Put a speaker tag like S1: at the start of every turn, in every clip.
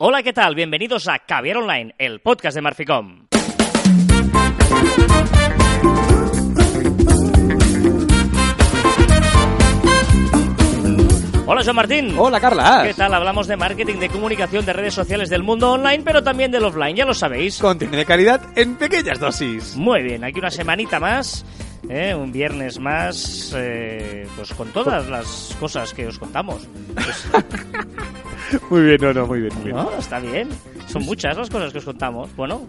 S1: Hola, ¿qué tal? Bienvenidos a Caviar Online, el podcast de Marficom. Hola, Joan Martín.
S2: Hola, Carla.
S1: ¿Qué tal? Hablamos de marketing, de comunicación, de redes sociales del mundo online, pero también del offline, ya lo sabéis.
S2: Contenido de calidad en pequeñas dosis.
S1: Muy bien, aquí una semanita más, ¿eh? un viernes más, eh, pues con todas las cosas que os contamos. Pues,
S2: Muy bien, no, no, muy bien, muy bien.
S1: ¿No? Está bien. Son muchas las cosas que os contamos. Bueno,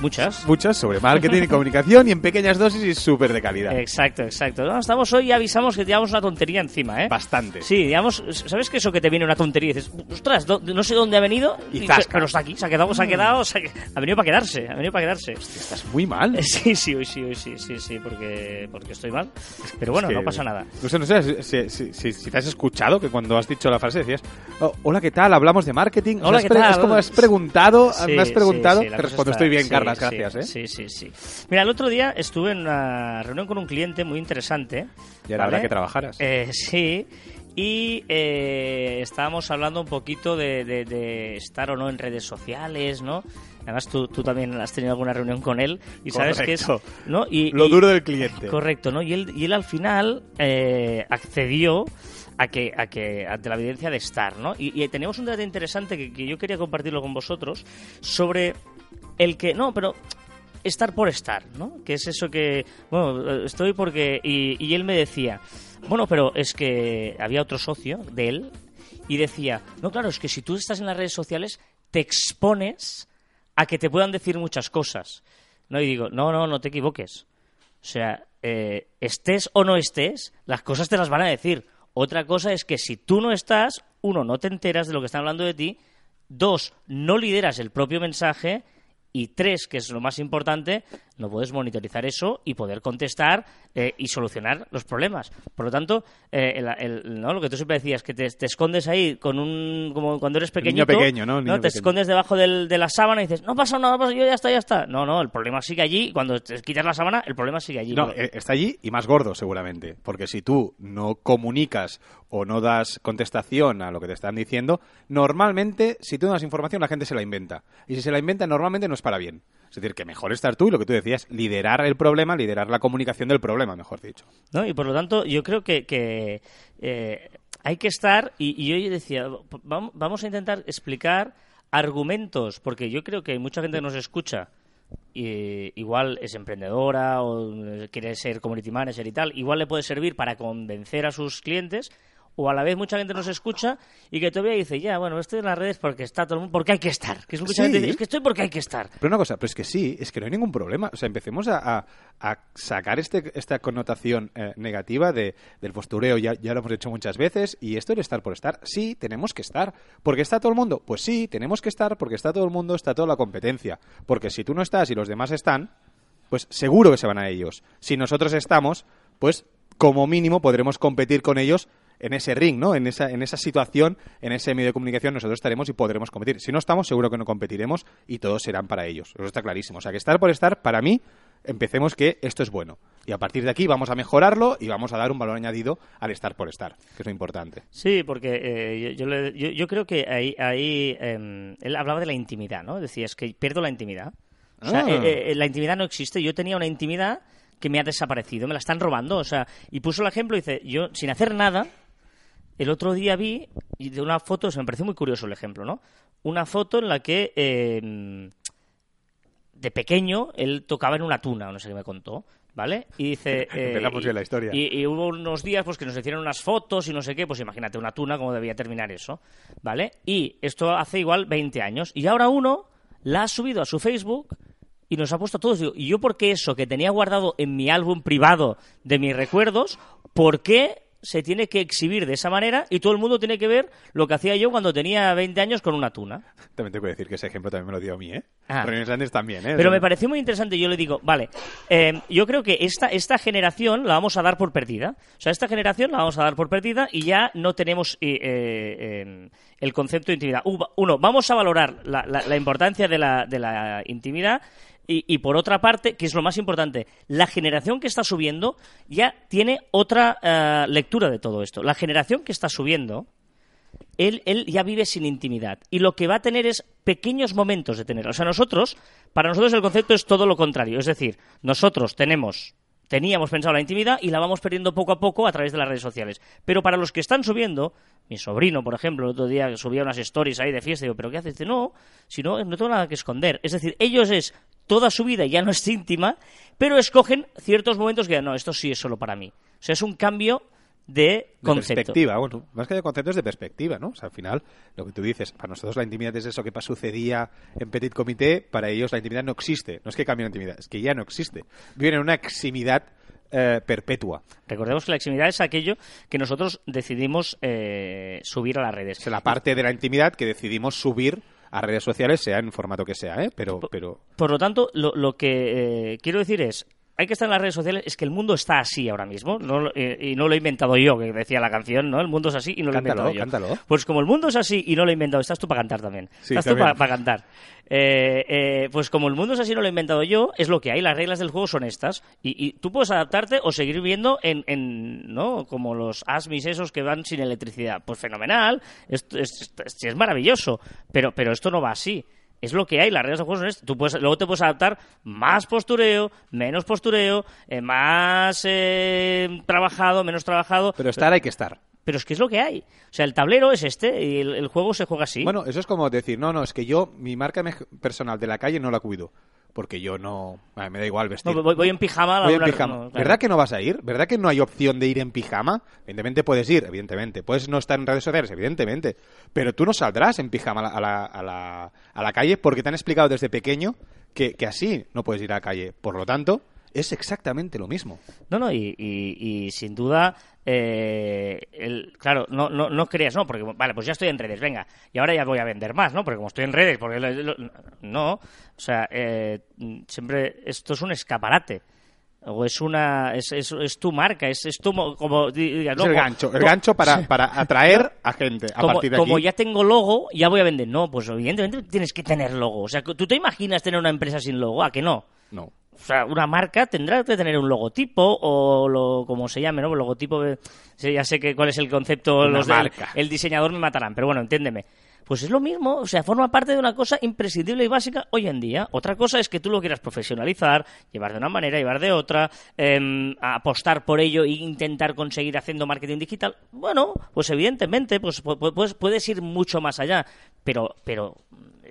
S1: muchas.
S2: Muchas sobre marketing y comunicación y en pequeñas dosis y súper de calidad.
S1: Exacto, exacto. No, estamos hoy y avisamos que llevamos una tontería encima, ¿eh?
S2: Bastante.
S1: Sí, digamos, ¿sabes que eso que te viene una tontería y dices, ostras, no sé dónde ha venido,
S2: Y zasca.
S1: pero está aquí, se ha quedado, se ha quedado, se ha, ha venido para quedarse, ha venido para quedarse.
S2: Estás muy mal.
S1: Sí, sí, hoy sí, hoy sí, sí, sí, porque, porque estoy mal. Pero bueno,
S2: Es que-
S1: no pasa nada.
S2: No sé, no sé si, si- si- si te has escuchado que cuando has dicho la frase decías, "Oh, hola, ¿qué tal? Hablamos de marketing. O sea,
S1: Hola, ¿qué tal?
S2: Es como has preguntado,
S1: Sí,
S2: me has preguntado.
S1: sí, sí,
S2: te respondo,
S1: está-
S2: estoy bien,
S1: sí,
S2: Carlas,
S1: sí,
S2: gracias, ¿eh?
S1: Sí, sí, sí. Mira, el otro día estuve en una reunión con un cliente muy interesante.
S2: Y era
S1: ¿vale?
S2: hora que trabajaras.
S1: Eh, sí. Y eh, estábamos hablando un poquito de, de- de estar o no en redes sociales, ¿no? Además, tú, tú también has tenido alguna reunión con él y sabes que es... ¿no? Y,
S2: Lo
S1: y-
S2: duro del cliente.
S1: Correcto, ¿no? Y él, y él al final eh, accedió a que, a que ante la evidencia de estar, ¿no? Y, y teníamos un debate interesante que, que yo quería compartirlo con vosotros sobre el que, no, pero estar por estar, ¿no? Que es eso que, bueno, estoy porque... Y, y él me decía, bueno, pero es que había otro socio de él y decía, no, claro, es que si tú estás en las redes sociales te expones a que te puedan decir muchas cosas. No, y digo, no, no, no te equivoques. O sea, eh, estés o no estés, las cosas te las van a decir. Otra cosa es que si tú no estás, uno, no te enteras de lo que están hablando de ti, dos, no lideras el propio mensaje y tres, que es lo más importante, no puedes monitorizar eso y poder contestar eh, y solucionar los problemas. Por lo tanto, eh, el- el- ¿no? lo que tú siempre decías, que te, te escondes ahí con un, como cuando eres
S2: El niño
S1: pequeñito,
S2: pequeño, ¿no? Niño
S1: te
S2: pequeño.
S1: escondes debajo del- de la sábana y dices, no pasa nada, no pasa, yo ya está, ya está. No, no, el problema sigue allí cuando te quitas la sábana, el problema sigue allí.
S2: No, eh, está allí y más gordo seguramente, porque si tú no comunicas o no das contestación a lo que te están diciendo, normalmente si tú no das información la gente se la inventa. Y si se la inventa normalmente no es para bien. Es decir, que mejor estar tú y lo que tú decías, liderar el problema, liderar la comunicación del problema, mejor dicho.
S1: ¿no? Y por lo tanto, yo creo que, que, eh, hay que estar, y, y yo decía, vam- vamos a intentar explicar argumentos, porque yo creo que hay mucha gente que nos escucha, y igual es emprendedora o quiere ser community manager y tal, igual le puede servir para convencer a sus clientes, o a la vez mucha gente nos escucha y que todavía dice, ya, bueno, estoy en las redes porque está todo el mundo, porque hay que estar. Que es, mucha
S2: Sí.
S1: gente dice, es que estoy porque hay que estar.
S2: Pero una cosa, pero es que sí, es que no hay ningún problema. O sea, empecemos a, a- a sacar este, esta connotación eh, negativa de, del postureo, ya, ya lo hemos hecho muchas veces, y esto de estar por estar, sí, tenemos que estar. ¿Porque está todo el mundo? Pues sí, tenemos que estar porque está todo el mundo, está toda la competencia. Porque si tú no estás y los demás están, pues seguro que se van a ellos. Si nosotros estamos, pues como mínimo podremos competir con ellos en ese ring, ¿no? En esa, en esa situación, en ese medio de comunicación, nosotros estaremos y podremos competir. Si no estamos, seguro que no competiremos y todos serán para ellos. Eso está clarísimo. O sea, que estar por estar, para mí, empecemos que esto es bueno. Y a partir de aquí vamos a mejorarlo y vamos a dar un valor añadido al estar por estar, que es lo importante.
S1: Sí, porque eh, yo, yo, le- yo- yo creo que ahí, ahí em, él hablaba de la intimidad, ¿no? Decía, es que pierdo la intimidad. O sea,
S2: Ah.
S1: eh, eh, la intimidad no existe. Yo tenía una intimidad que me ha desaparecido, me la están robando. O sea, y puso el ejemplo, dice, yo sin hacer nada, el otro día vi y de una foto, se me pareció muy curioso el ejemplo, ¿no? Una foto en la que em, de pequeño él tocaba en una tuna, no sé qué me contó, ¿vale? Y dice... eh, y-
S2: bien la historia.
S1: Y, y hubo unos días pues que nos hicieron unas fotos y no sé qué, pues imagínate una tuna cómo debía terminar eso, ¿vale? Y esto hace igual 20 años. Y ahora uno la ha subido a su Facebook y nos ha puesto a todos. Digo, ¿y yo por qué eso que tenía guardado en mi álbum privado de mis recuerdos, por qué se tiene que exhibir de esa manera y todo el mundo tiene que ver lo que hacía yo cuando tenía 20 años con una tuna?
S2: También tengo que decir que ese ejemplo también me lo dio a mí, ¿eh?
S1: Ah.
S2: Reuniones también, ¿eh?
S1: Pero me pareció muy interesante. Yo le digo, vale, eh, yo creo que esta, esta generación la vamos a dar por perdida. O sea, esta generación la vamos a dar por perdida y ya no tenemos eh, eh, eh, el concepto de intimidad. Uno, vamos a valorar la, la- la importancia de la, de la intimidad. Y, y por otra parte, que es lo más importante, la generación que está subiendo ya tiene otra eh, lectura de todo esto. La generación que está subiendo él, él ya vive sin intimidad. Y lo que va a tener es pequeños momentos de tener. O sea, nosotros, para nosotros el concepto es todo lo contrario. Es decir, nosotros tenemos teníamos pensado la intimidad y la vamos perdiendo poco a poco a través de las redes sociales. Pero para los que están subiendo, mi sobrino, por ejemplo, el otro día subía unas stories ahí de fiesta y digo, ¿pero qué haces? Dice, no, si no, no tengo nada que esconder. Es decir, ellos es toda su vida ya no es íntima, pero escogen ciertos momentos que no, esto sí es solo para mí. O sea, es un cambio de concepto.
S2: De perspectiva, bueno, más que de conceptos de perspectiva, ¿no? O sea, al final, lo que tú dices, para nosotros la intimidad es eso que sucedía en Petit Comité, para ellos la intimidad no existe. No es que cambie la intimidad, es que ya no existe. Viven en una eximidad eh, perpetua.
S1: Recordemos que la eximidad es aquello que nosotros decidimos eh, subir a las redes.
S2: Es la parte de la intimidad que decidimos subir a redes sociales, sea en formato que sea, ¿eh? Pero,
S1: por,
S2: pero...
S1: por lo tanto, lo, lo que eh, quiero decir es, hay que estar en las redes sociales, es que el mundo está así ahora mismo, no, eh, y no lo he inventado yo, que decía la canción, ¿no? El mundo es así y no lo
S2: cántalo,
S1: he inventado
S2: cántalo.
S1: yo. Pues como el mundo es así y no lo he inventado, estás tú para cantar también.
S2: Sí,
S1: estás
S2: también.
S1: tú para cantar. Eh, eh, pues como el mundo es así y no lo he inventado yo, es lo que hay, las reglas del juego son estas. Y, y tú puedes adaptarte o seguir viendo en, en, ¿no? Como los asmis esos que van sin electricidad. Pues fenomenal, esto es, es, es maravilloso, pero, pero esto no va así es lo que hay, las reglas del juego son estas. Tú puedes, luego te puedes adaptar más postureo, menos postureo, eh, más eh, trabajado, menos trabajado.
S2: Pero estar hay que estar.
S1: Pero es que es lo que hay. O sea, el tablero es este y el, el juego se juega así.
S2: Bueno, eso es como decir, no, no, es que yo mi marca personal de la calle no la cuido. Porque yo no... me da igual vestir.
S1: No, voy, voy en pijama a la
S2: Voy en
S1: hora-
S2: pijama.
S1: no, claro.
S2: ¿Verdad que no vas a ir? ¿Verdad que no hay opción de ir en pijama? Evidentemente puedes ir, evidentemente. Puedes no estar en redes sociales, evidentemente. Pero tú no saldrás en pijama a la, a la, a la- a la calle porque te han explicado desde pequeño que, que así no puedes ir a la calle. Por lo tanto, es exactamente lo mismo.
S1: No, no, y, y- y sin duda, eh, el, claro, no, no, no creas, no, porque, vale, pues ya estoy en redes, venga, y ahora ya voy a vender más, ¿no? Porque como estoy en redes, porque lo- lo- no, o sea, eh, siempre esto es un escaparate. O es una. Es, es, es tu marca, es, es tu. mo- Como,
S2: Es el gancho, el gancho para, para atraer a gente. A
S1: como,
S2: partir de
S1: como
S2: aquí.
S1: ya tengo logo, ya voy a vender. No, pues evidentemente tienes que tener logo. O sea, ¿tú te imaginas tener una empresa sin logo? ¿A que no?
S2: No.
S1: O sea, una marca tendrá que tener un logotipo o lo como se llame, ¿no? El logotipo, sí, ya sé que cuál es el concepto,
S2: Una
S1: los del-
S2: marca.
S1: el diseñador me matarán, pero bueno, entiéndeme. Pues es lo mismo, o sea, forma parte de una cosa imprescindible y básica hoy en día. Otra cosa es que tú lo quieras profesionalizar, llevar de una manera, llevar de otra, em, apostar por ello e intentar conseguir haciendo marketing digital. Bueno, pues evidentemente, pues pu- pu- pues puedes ir mucho más allá, pero, pero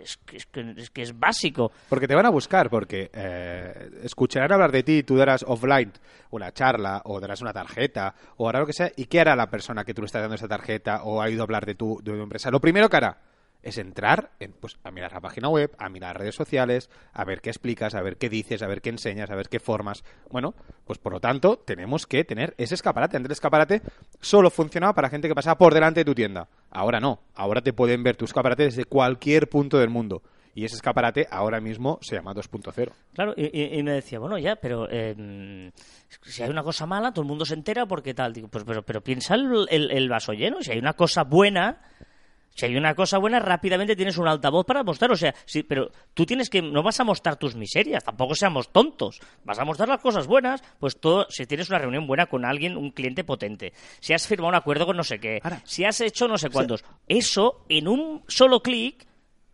S1: es que es, que- es básico.
S2: Porque te van a buscar, porque eh, escucharán hablar de ti, tú darás offline una charla, o darás una tarjeta, o hará lo que sea, ¿y qué hará la persona que tú le estás dando esa tarjeta, o ha ido a hablar de tu, de tu empresa? Lo primero que hará es entrar en, pues, a mirar la página web, a mirar redes sociales, a ver qué explicas, a ver qué dices, a ver qué enseñas, a ver qué formas. Bueno, pues por lo tanto, tenemos que tener ese escaparate. Antes el escaparate solo funcionaba para gente que pasaba por delante de tu tienda. Ahora no. Ahora te pueden ver tu escaparate desde cualquier punto del mundo. Y ese escaparate ahora mismo se llama 2.0.
S1: Claro, y, me decía, bueno, ya, pero eh, si hay una cosa mala, todo el mundo se entera porque tal. Digo, pues, pero, pero piensa el vaso lleno. Si hay una cosa buena, si hay una cosa buena, rápidamente tienes un altavoz para mostrar. O sea, sí, pero tú tienes que, no vas a mostrar tus miserias, tampoco seamos tontos. Vas a mostrar las cosas buenas, pues todo, si tienes una reunión buena con alguien, un cliente potente, si has firmado un acuerdo con no sé qué,
S2: Ahora-
S1: si has hecho no sé cuántos, eso en un solo clic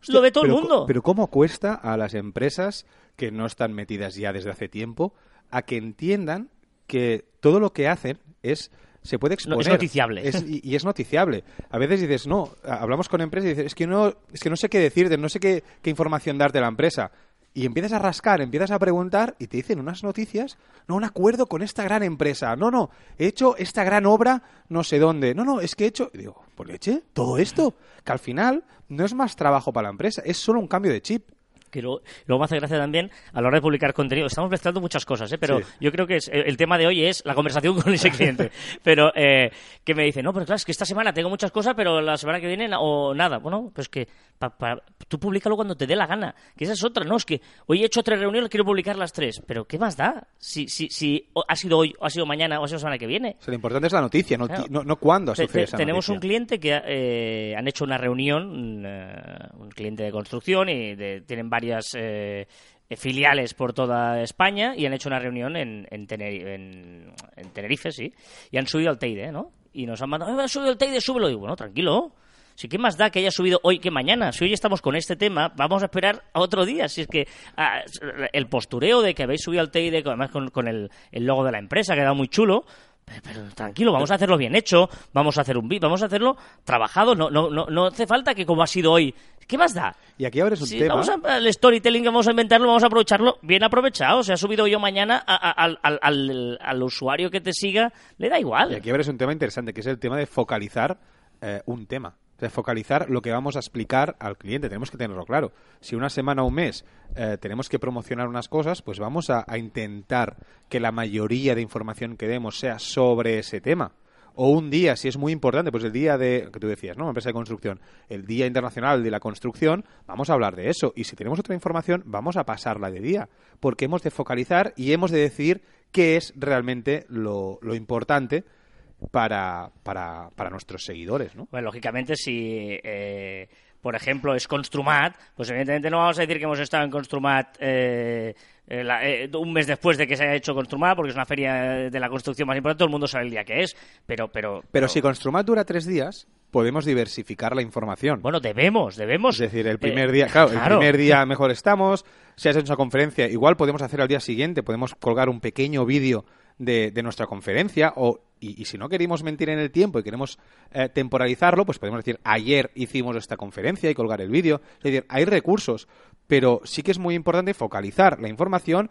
S1: lo ve todo
S2: pero,
S1: el mundo.
S2: Pero ¿cómo cuesta a las empresas que no están metidas ya desde hace tiempo a que entiendan que todo lo que hacen es se puede
S1: No,
S2: exponer.
S1: es noticiable.
S2: Es- y, y es noticiable. A veces dices no hablamos con empresas y dices es que no es que no sé qué decirte no sé qué, qué información darte a la empresa. Y empiezas a rascar, empiezas a preguntar y te dicen unas noticias, no, un acuerdo con esta gran empresa, no, no, he hecho esta gran obra no sé dónde, no, no, es que he hecho, y digo, por leche, todo esto, que al final no es más trabajo para la empresa, es solo un cambio de chip.
S1: Que luego, luego me hace gracia también a la hora de publicar contenido. Estamos mezclando muchas cosas, ¿eh? pero
S2: Sí.
S1: yo creo que es, el tema de hoy es la conversación con ese cliente. pero eh, que me dice, no, pero claro, es que esta semana tengo muchas cosas, pero la semana que viene o nada. Bueno, pues que pa- pa- tú públicalo cuando te dé la gana. Que esa es otra, ¿no? Es que hoy he hecho tres reuniones, quiero publicar las tres. Pero ¿qué más da? Si, si, si ha sido hoy, o ha sido mañana, o ha sido la semana que viene.
S2: O sea, lo importante es la noticia, no,
S1: Claro.
S2: no, no cuándo
S1: Te-
S2: sucede
S1: te-
S2: esa
S1: tenemos
S2: noticia.
S1: un cliente que eh, han hecho una reunión, un, eh, un cliente de construcción y de- tienen varias eh, filiales por toda España y han hecho una reunión en, en, Teneri- en- en Tenerife, sí, y han subido al Teide, ¿no? Y nos han mandado, "Eh, subido al Teide, súbelo. Y digo, bueno, tranquilo. Si qué más da que haya subido hoy que mañana. Si hoy estamos con este tema, vamos a esperar a otro día. Si es que ah, el postureo de que habéis subido al TID, además con, con el, el logo de la empresa, que ha quedado muy chulo. Pero, tranquilo, vamos a hacerlo bien hecho, vamos a hacer un beat, vamos a hacerlo trabajado, no, no, no, no hace falta que como ha sido hoy, ¿qué más da?
S2: Y aquí ahora es un
S1: Sí,
S2: tema.
S1: vamos a, el storytelling que vamos a inventarlo, vamos a aprovecharlo bien aprovechado. Se ha subido yo mañana a- a- al, al- al- al usuario que te siga, le da igual.
S2: Y aquí ahora es un tema interesante, que es el tema de focalizar eh, un tema. O sea, focalizar lo que vamos a explicar al cliente. Tenemos que tenerlo claro. Si una semana o un mes eh, tenemos que promocionar unas cosas, pues vamos a, intentar que la mayoría de información que demos sea sobre ese tema. O un día, si es muy importante, pues el día de, que tú decías, ¿no? Empresa de construcción, el Día Internacional de la Construcción, vamos a hablar de eso. Y si tenemos otra información, vamos a pasarla de día. Porque hemos de focalizar y hemos de decidir qué es realmente lo importante para, para, para nuestros seguidores, ¿no?
S1: Bueno, lógicamente, si, eh, por ejemplo, es Construmat, pues evidentemente no vamos a decir que hemos estado en Construmat eh, eh, la- eh, un mes después de que se haya hecho Construmat, porque es una feria de la construcción más importante, todo el mundo sabe el día que es, pero... Pero,
S2: Pero si Construmat dura tres días, podemos diversificar la información.
S1: Bueno, debemos, debemos...
S2: Es decir, el
S1: eh,
S2: primer día, claro, el
S1: claro.
S2: primer día mejor estamos. Si has hecho una conferencia, igual podemos hacer al día siguiente, podemos colgar un pequeño vídeo de, nuestra conferencia o y, y si no queremos mentir en el tiempo y queremos eh, temporalizarlo, pues podemos decir ayer hicimos esta conferencia y colgar el vídeo. Es decir, hay recursos, pero sí que es muy importante focalizar la información,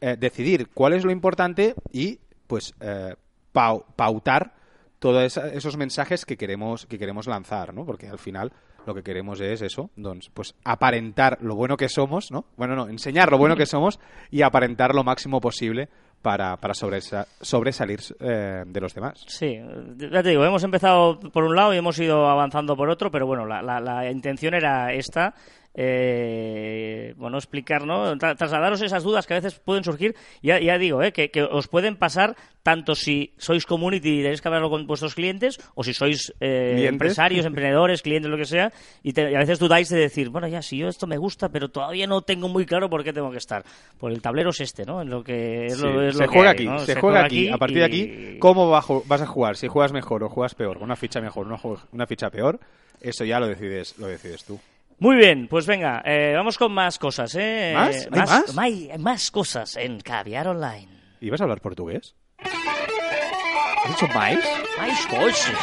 S2: eh, decidir cuál es lo importante y pues eh, pau- pautar todos esos mensajes que queremos que queremos lanzar, ¿no? Porque al final lo que queremos es eso, pues aparentar lo bueno que somos, ¿no? Bueno, no, enseñar lo bueno que somos y aparentar lo máximo posible para, para sobresa- sobresalir eh, de los demás.
S1: Sí, ya te digo, hemos empezado por un lado y hemos ido avanzando por otro, pero bueno, la, la- la intención era esta. Eh, bueno, explicar, ¿no? Tra- trasladaros esas dudas que a veces pueden surgir. Ya, ya digo, ¿eh? que, que os pueden pasar tanto si sois community y tenéis que hablarlo con vuestros clientes, o si sois eh, empresarios, emprendedores, clientes, lo que sea, y, te- y a veces dudáis de decir, bueno, ya, si yo esto me gusta, pero todavía no tengo muy claro por qué tengo que estar. Pues el tablero es este, ¿no? En lo que es
S2: Sí,
S1: lo, es
S2: se
S1: lo que
S2: juega
S1: hay,
S2: aquí,
S1: ¿no?
S2: se, juega aquí. A partir de aquí, ¿cómo bajo- vas a jugar? Si juegas mejor o juegas peor, una ficha mejor, una, una ficha peor, eso ya lo decides, lo decides tú.
S1: Muy bien, pues venga, eh, vamos con más cosas, ¿eh?
S2: ¿Más? ¿Hay más?
S1: Hay, más cosas en Caviar Online.
S2: ¿Y vas a hablar portugués? ¿Has dicho mais?
S1: Más cosas.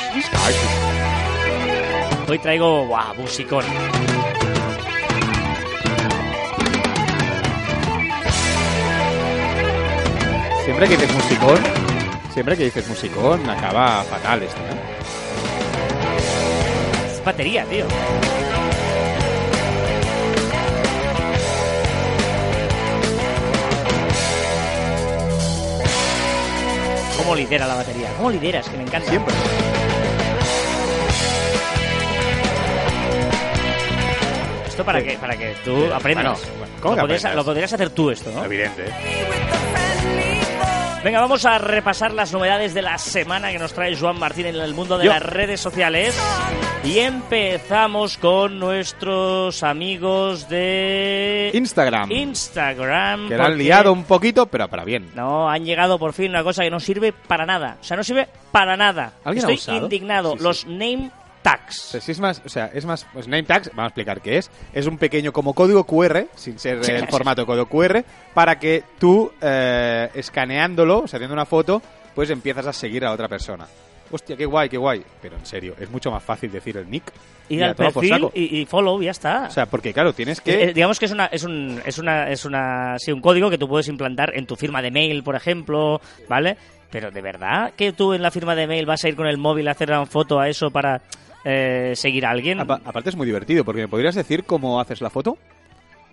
S1: Hoy traigo, guau, musicón.
S2: Siempre que dices musicón, siempre que dices musicón, acaba fatal esto, ¿eh?
S1: Es batería, tío. ¿Cómo lidera la batería? ¿Cómo lidera? Es que me encanta.
S2: Siempre.
S1: Esto para que, para que tú aprendas.
S2: Bueno, ¿cómo
S1: lo,
S2: que
S1: podrías,
S2: aprendas?
S1: lo podrías hacer tú esto, ¿no?
S2: Evidente.
S1: Venga, vamos a repasar las novedades de la semana que nos trae Joan Martín en el mundo de
S2: Yo.
S1: las redes sociales. Y empezamos con nuestros amigos de
S2: Instagram.
S1: Instagram.
S2: que la han liado un poquito, pero para bien.
S1: No, han llegado por fin una cosa que no sirve para nada. O sea, no sirve para nada.
S2: ¿Alguien ha
S1: Estoy
S2: usado?
S1: indignado.
S2: Sí, sí.
S1: Los name tags.
S2: es más, o sea, es más, pues name tags, vamos a explicar qué es. Es un pequeño como código QR, sin ser
S1: Sí,
S2: el
S1: sí,
S2: formato código QR, para que tú, eh, escaneándolo, o sea, haciendo una foto, pues empiezas a seguir a otra persona. Hostia, qué guay, qué guay. Pero en serio, es mucho más fácil decir el nick.
S1: Ir al perfil
S2: saco.
S1: y, y follow, ya está.
S2: O sea, porque claro, tienes
S1: Eh,
S2: que...
S1: eh, digamos que es una es un es una es una sí, un código que tú puedes implantar en tu firma de mail, por ejemplo, ¿vale? Pero de verdad que tú en la firma de mail vas a ir con el móvil a hacer una foto a eso para eh, seguir a alguien.
S2: Apa- aparte es muy divertido, porque me podrías decir cómo haces la foto.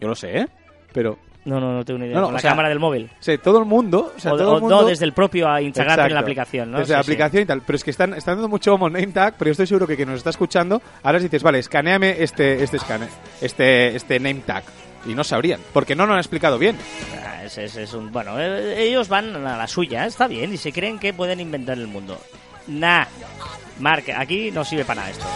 S2: Yo lo sé, ¿eh? Pero,
S1: No, no, no tengo ni idea.
S2: No, no,
S1: con
S2: o
S1: la
S2: sea,
S1: cámara del móvil.
S2: sea, todo el mundo... O sea,
S1: o,
S2: todo
S1: o-
S2: el mundo...
S1: no, desde el propio a Instagram en la aplicación, ¿no?
S2: Desde
S1: Sí,
S2: la
S1: sí.
S2: aplicación y tal. Pero es que están, están dando mucho name tag, pero yo estoy seguro que quien nos está escuchando, ahora si dices, vale, escaneame este, este escane, este, este name tag. Y no sabrían, porque no lo han explicado bien.
S1: Ah, es, es- es un, bueno, eh, ellos van a la suya, está bien, y se creen que pueden inventar el mundo. Nah, Mark, aquí no sirve para nada esto.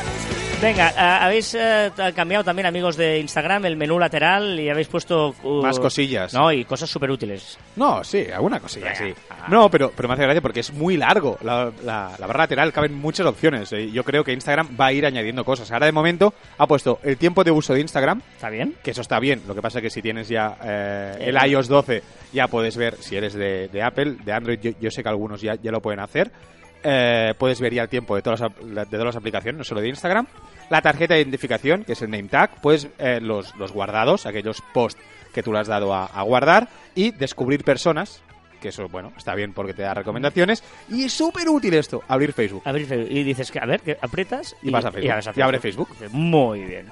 S1: Venga, habéis eh, cambiado también, amigos de Instagram, el menú lateral y habéis puesto... uh,
S2: Más cosillas.
S1: No, y cosas súper útiles.
S2: No, sí, alguna cosilla, sí.
S1: Ah.
S2: No, pero, pero me hace gracia porque es muy largo. La, la- la barra lateral caben muchas opciones. eh. Yo creo que Instagram va a ir añadiendo cosas. Ahora, de momento, ha puesto el tiempo de uso de Instagram,
S1: ¿Está bien?
S2: que eso está bien. Lo que pasa es que si tienes ya eh, el
S1: Eh.
S2: iOS 12, ya puedes ver, si eres de, de Apple, de Android, yo, yo sé que algunos ya, ya lo pueden hacer. Eh, puedes ver ya el tiempo de todas, las, de todas las aplicaciones, no solo de Instagram. La tarjeta de identificación, que es el name tag, pues eh, los, los guardados, aquellos posts que tú le has dado a, a guardar. Y descubrir personas, que eso, bueno, está bien porque te da recomendaciones. Y es súper útil esto, abrir Facebook.
S1: Abrir Facebook. Y dices que, a ver, que aprietas
S2: Y vas a Facebook. Y abre Facebook.
S1: Muy bien.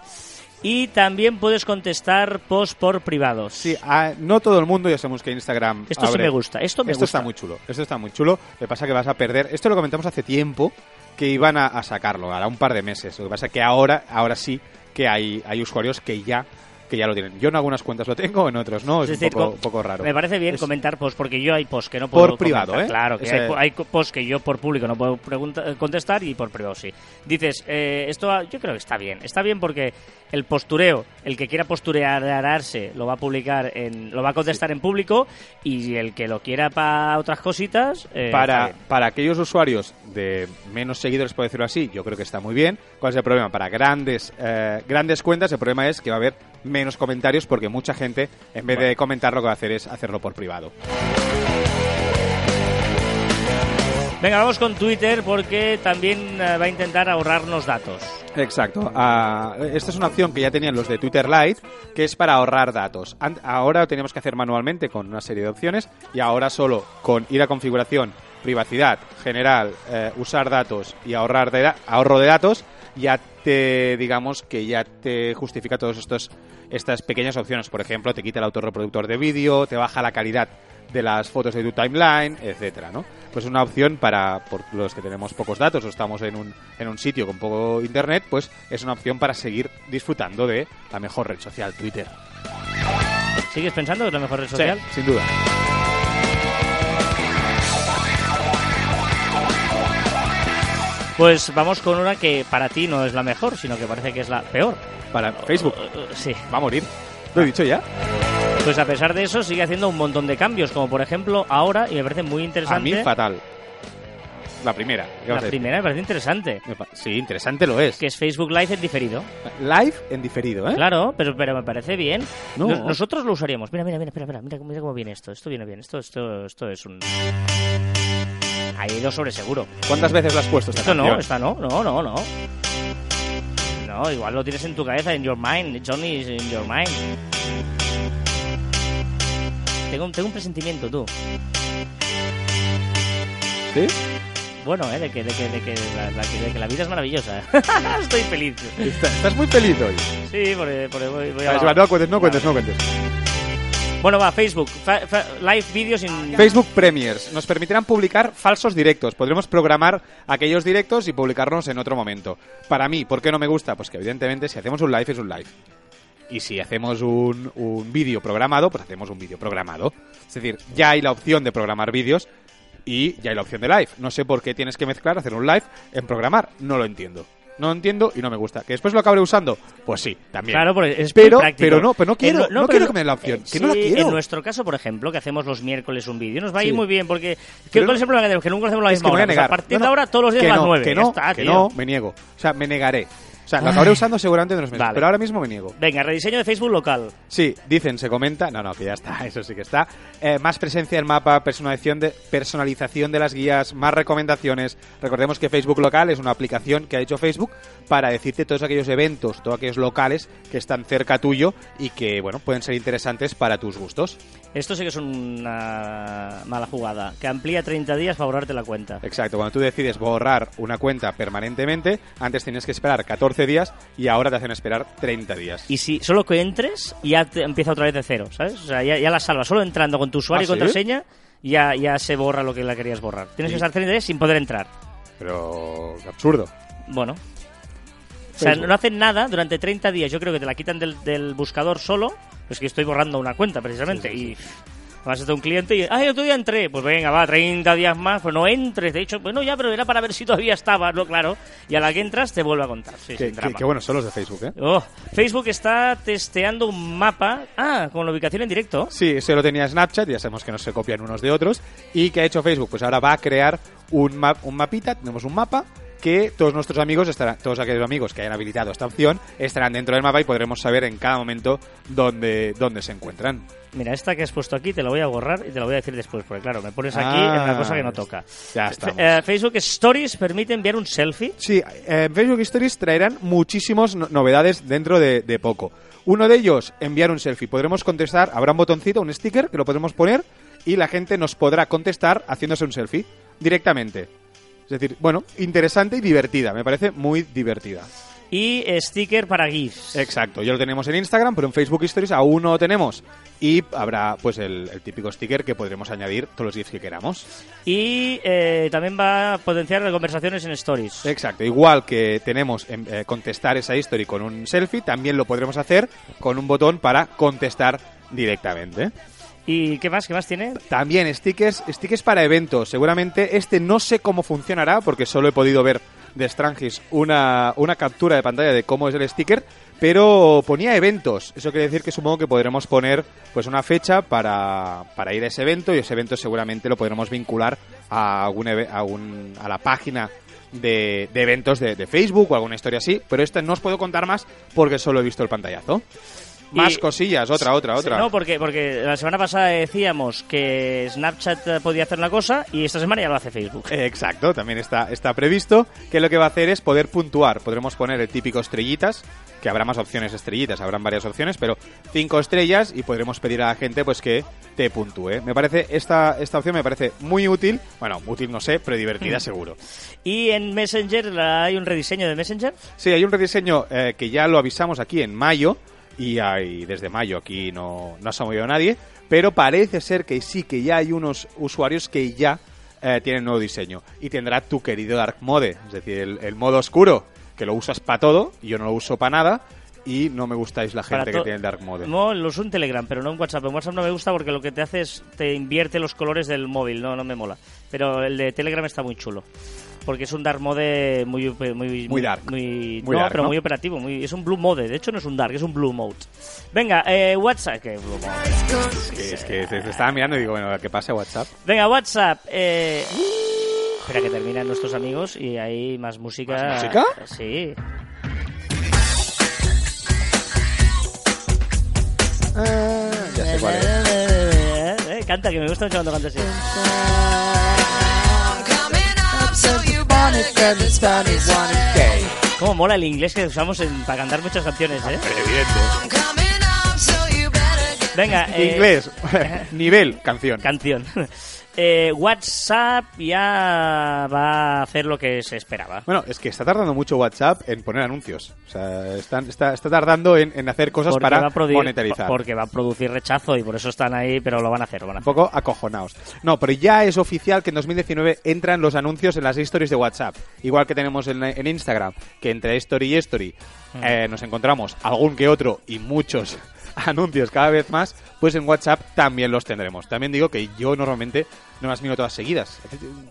S1: Y también puedes contestar post por privados.
S2: Sí, ah, no todo el mundo, ya sabemos que Instagram.
S1: Esto sí
S2: abre-
S1: me gusta. Esto me
S2: esto
S1: gusta.
S2: está muy chulo. Esto está muy chulo. Lo que pasa es que vas a perder. Esto lo comentamos hace tiempo que iban a, a sacarlo, ahora un par de meses. Lo que pasa es que ahora, ahora sí que hay, hay usuarios que ya que ya lo tienen. Yo en algunas cuentas lo tengo, en otros no. Es,
S1: Es decir,
S2: un, poco,
S1: co-
S2: un poco raro.
S1: Me parece bien
S2: Es-
S1: comentar post porque yo hay post que no puedo
S2: Por privado,
S1: comentar.
S2: ¿eh?
S1: Claro, que
S2: Ese-
S1: hay, hay post que yo por público no puedo pregunta- contestar y por privado sí. Dices, eh, esto yo creo que está bien. Está bien porque el postureo, el que quiera posturearse lo va a publicar en, lo va a contestar en público y el que lo quiera para otras cositas eh,
S2: para, para aquellos usuarios de menos seguidores, por decirlo así, yo creo que está muy bien. ¿Cuál es el problema? Para grandes, eh, grandes cuentas, el problema es que va a haber menos comentarios porque mucha gente, en vez de comentar, lo que va a hacer es hacerlo por privado.
S1: Venga, vamos con Twitter porque también eh, va a intentar ahorrarnos datos.
S2: Exacto. Ah, esta es una opción que ya tenían los de Twitter Lite, que es para ahorrar datos. Ahora lo teníamos que hacer manualmente con una serie de opciones y ahora solo con ir a configuración, privacidad, general, eh, usar datos y ahorrar de da- ahorro de datos, ya te digamos que ya te justifica todos estos estas pequeñas opciones. Por ejemplo, te quita el autorreproductor de vídeo, te baja la calidad de las fotos de tu timeline, etcétera, ¿no? Pues una opción para por los que tenemos pocos datos o estamos en un, en un sitio con poco internet, pues es una opción para seguir disfrutando de la mejor red social, Twitter.
S1: ¿Sigues pensando que es la mejor red social?
S2: sin duda.
S1: Pues vamos con una que para ti no es la mejor, sino que parece que es la peor.
S2: Para Facebook.
S1: Uh, uh, Sí.
S2: Va a morir. ¿Lo he dicho ya?
S1: Pues a pesar de eso sigue haciendo un montón de cambios, como por ejemplo ahora, y me parece muy
S2: A
S1: interesante.
S2: mí fatal. La primera. ¿qué
S1: la
S2: a
S1: primera me parece interesante,
S2: Sí, interesante lo es.
S1: que es Facebook Live en diferido.
S2: Live en diferido, ¿eh?
S1: Claro, pero, pero me parece bien.
S2: No.
S1: Nos- Nosotros lo usaríamos. Mira, mira, mira, espera, espera, mira, mira cómo viene esto. Esto viene bien. Esto, esto, esto es un. Ha ido sobre seguro.
S2: ¿Cuántas veces lo has puesto esta
S1: Esto no, esta no, no, no, no. No, igual lo tienes en tu cabeza, en your mind. Johnny in your mind. Tengo, un- tengo un presentimiento, tú.
S2: ¿Sí?
S1: Bueno, ¿eh? De que, de que, de que, la, la- que- de que la vida es maravillosa. Estoy feliz.
S2: Está- Estás muy feliz hoy.
S1: Sí, porque, porque voy, voy a...
S2: No cuentes, no cuentes, no cuentes.
S1: Bueno, va, Facebook. Fa- fa- live videos in...
S2: Facebook Premiers nos permitirán publicar falsos directos. Podremos programar aquellos directos y publicarlos en otro momento. Para mí, ¿por qué no me gusta? Pues que evidentemente si hacemos un live es un live. Y si hacemos un, un vídeo programado, pues hacemos un vídeo programado. Es decir, ya hay la opción de programar vídeos y ya hay la opción de live. No sé por qué tienes que mezclar, hacer un live en programar. No lo entiendo. No entiendo y no me gusta. ¿Que después lo acabaré usando? Pues sí, también.
S1: Claro, porque es muy
S2: pero,
S1: práctico.
S2: pero no, pero no
S1: En
S2: quiero, no, quiero que me den la opción.
S1: eh,
S2: que no la
S1: sí,
S2: quiero.
S1: En nuestro caso, por ejemplo, que hacemos los miércoles un vídeo, nos va a ir
S2: Sí.
S1: muy bien porque... ¿qué-
S2: Pero-
S1: ¿Cuál es el problema que tenemos? Que nunca hacemos la misma hora.
S2: a
S1: Pues a partir de ahora, todos los días a las
S2: no,
S1: nueve.
S2: Que
S1: Ya
S2: no,
S1: está,
S2: que
S1: tío.
S2: no, me niego. O sea, me negaré. O sea, lo acabaré usando seguramente en unos meses.
S1: Vale.
S2: Pero ahora mismo me niego.
S1: Venga, rediseño de Facebook local.
S2: Sí, dicen, se comenta. No, no, que ya está, eso sí que está. Eh, más presencia en mapa, personalización de, personalización de las guías, más recomendaciones. Recordemos que Facebook Local es una aplicación que ha hecho Facebook para decirte todos aquellos eventos, todos aquellos locales que están cerca tuyo y que, bueno, pueden ser interesantes para tus gustos.
S1: Esto sí que es una mala jugada. Que amplía 30 días para borrarte la cuenta.
S2: Exacto, cuando tú decides borrar una cuenta permanentemente, antes tenías que esperar 14 días y ahora te hacen esperar 30 días.
S1: Y si solo que entres, ya te empieza otra vez de cero, ¿sabes? O sea, ya, ya la salvas. Solo entrando con tu usuario
S2: ¿Ah,
S1: y
S2: sí?
S1: contraseña, ya, ya se borra lo que la querías borrar. Tienes que estar 30 días sin poder entrar.
S2: Pero qué absurdo.
S1: Bueno. O sea,
S2: Facebook.
S1: no hacen nada durante 30 días. Yo creo que te la quitan del, del buscador solo. Pues que estoy borrando una cuenta, precisamente. Y Además, está un cliente y, ay, otro día entré. Pues venga, va, 30 días más, pues no entres. De hecho, bueno, ya, pero era para ver si todavía estaba, ¿no? Claro. Y a la que entras te vuelve a contar. Sí,
S2: Qué, qué- qué buenos son los de Facebook, ¿eh?
S1: Oh, Facebook está testeando un mapa. Ah, con la ubicación en directo.
S2: Sí, eso lo tenía Snapchat, ya sabemos que no se copian unos de otros. ¿Y que ha hecho Facebook? Pues ahora va a crear un, map, un mapita, tenemos un mapa que todos nuestros amigos estarán, todos aquellos amigos que hayan habilitado esta opción estarán dentro del mapa y podremos saber en cada momento dónde, dónde se encuentran.
S1: Mira, esta que has puesto aquí te la voy a borrar y te la voy a decir después, porque claro, me pones aquí
S2: Ah,
S1: en una cosa que no toca.
S2: ya estamos.
S1: eh, Facebook Stories permite enviar un selfie.
S2: Sí, eh, Facebook Stories traerán muchísimas no- novedades dentro de, de poco. Uno de ellos, enviar un selfie. Podremos contestar, habrá un botoncito, un sticker que lo podremos poner y la gente nos podrá contestar haciéndose un selfie directamente. Es decir, bueno, interesante y divertida. Me parece muy divertida.
S1: Y sticker para GIFs.
S2: Exacto, ya lo tenemos en Instagram, pero en Facebook Stories aún no lo tenemos. Y habrá pues el, el típico sticker que podremos añadir todos los GIFs que queramos.
S1: Y eh, también va a potenciar las conversaciones en Stories.
S2: Exacto, igual que tenemos en, eh, contestar esa history con un selfie, también lo podremos hacer con un botón para contestar directamente.
S1: ¿Y qué más? ¿Qué más tiene?
S2: También stickers, stickers para eventos. Seguramente este no sé cómo funcionará porque solo he podido ver de Strangis una, una captura de pantalla de cómo es el sticker, pero ponía eventos. Eso quiere decir que supongo que podremos poner pues una fecha para, para ir a ese evento y ese evento seguramente lo podremos vincular a, algún, a, un- a la página de, de eventos de, Facebook o alguna historia así, pero este no os puedo contar más porque solo he visto el pantallazo. Más cosillas, otra, otra, otra.
S1: No, porque, porque la semana pasada decíamos que Snapchat podía hacer una cosa y esta semana ya lo hace Facebook.
S2: Eh, Exacto, también está, está previsto que lo que va a hacer es poder puntuar. Podremos poner el típico estrellitas, que habrá más opciones estrellitas, habrán varias opciones, pero cinco estrellas y podremos pedir a la gente pues que te puntúe. Me parece, esta, esta opción me parece muy útil, bueno, útil no sé, pero divertida seguro.
S1: Y en Messenger hay un rediseño de Messenger.
S2: Sí, hay un rediseño eh, que ya lo avisamos aquí en mayo, y hay, desde mayo aquí no, no se ha movido nadie, pero parece ser que sí, que ya hay unos usuarios que ya eh, tienen nuevo diseño. Y tendrá tu querido Dark Mode, es decir, el, el modo oscuro, que lo usas para todo, yo no lo uso para nada, y no me gustáis la gente que tiene el Dark Mode.
S1: No, lo uso en Telegram, pero no en WhatsApp. En WhatsApp no me gusta porque lo que te hace es te invierte los colores del móvil, no, no me mola. Pero el de Telegram está muy chulo. Porque es un dark mode muy muy
S2: Muy dark.
S1: muy,
S2: Muy
S1: no,
S2: dark,
S1: pero
S2: ¿no?
S1: muy operativo, muy es un blue mode, de hecho no es un dark, es un blue mode. Venga, eh, WhatsApp, que blue mode.
S2: Es que, es que te, te estaba mirando y digo, bueno, ¿qué pasa WhatsApp?
S1: Venga, WhatsApp. Eh... Espera que terminan nuestros amigos y hay más música.
S2: ¿Más música?
S1: Sí.
S2: Ya sé cuál es.
S1: Eh, canta, que me gusta mucho cuando canta así. Cómo mola el inglés que usamos en- para cantar muchas canciones, ¿eh? Venga, eh,
S2: Inglés, nivel, canción.
S1: Canción. Eh, WhatsApp ya va a hacer lo que se esperaba.
S2: Bueno, es que está tardando mucho WhatsApp en poner anuncios. O sea, están- está, está tardando en, en hacer cosas
S1: Porque
S2: para
S1: va a produ-
S2: monetarizar.
S1: Porque va a producir rechazo y por eso están ahí, pero lo van a hacer, lo van a
S2: Un
S1: hacer.
S2: poco acojonados. No, pero ya es oficial que en 2019 entran los anuncios en las stories de WhatsApp. Igual que tenemos en, en Instagram, que entre story y story
S1: Mm.
S2: eh, nos encontramos algún que otro y muchos anuncios cada vez más, pues en WhatsApp también los tendremos. También digo que yo normalmente no las miro todas seguidas.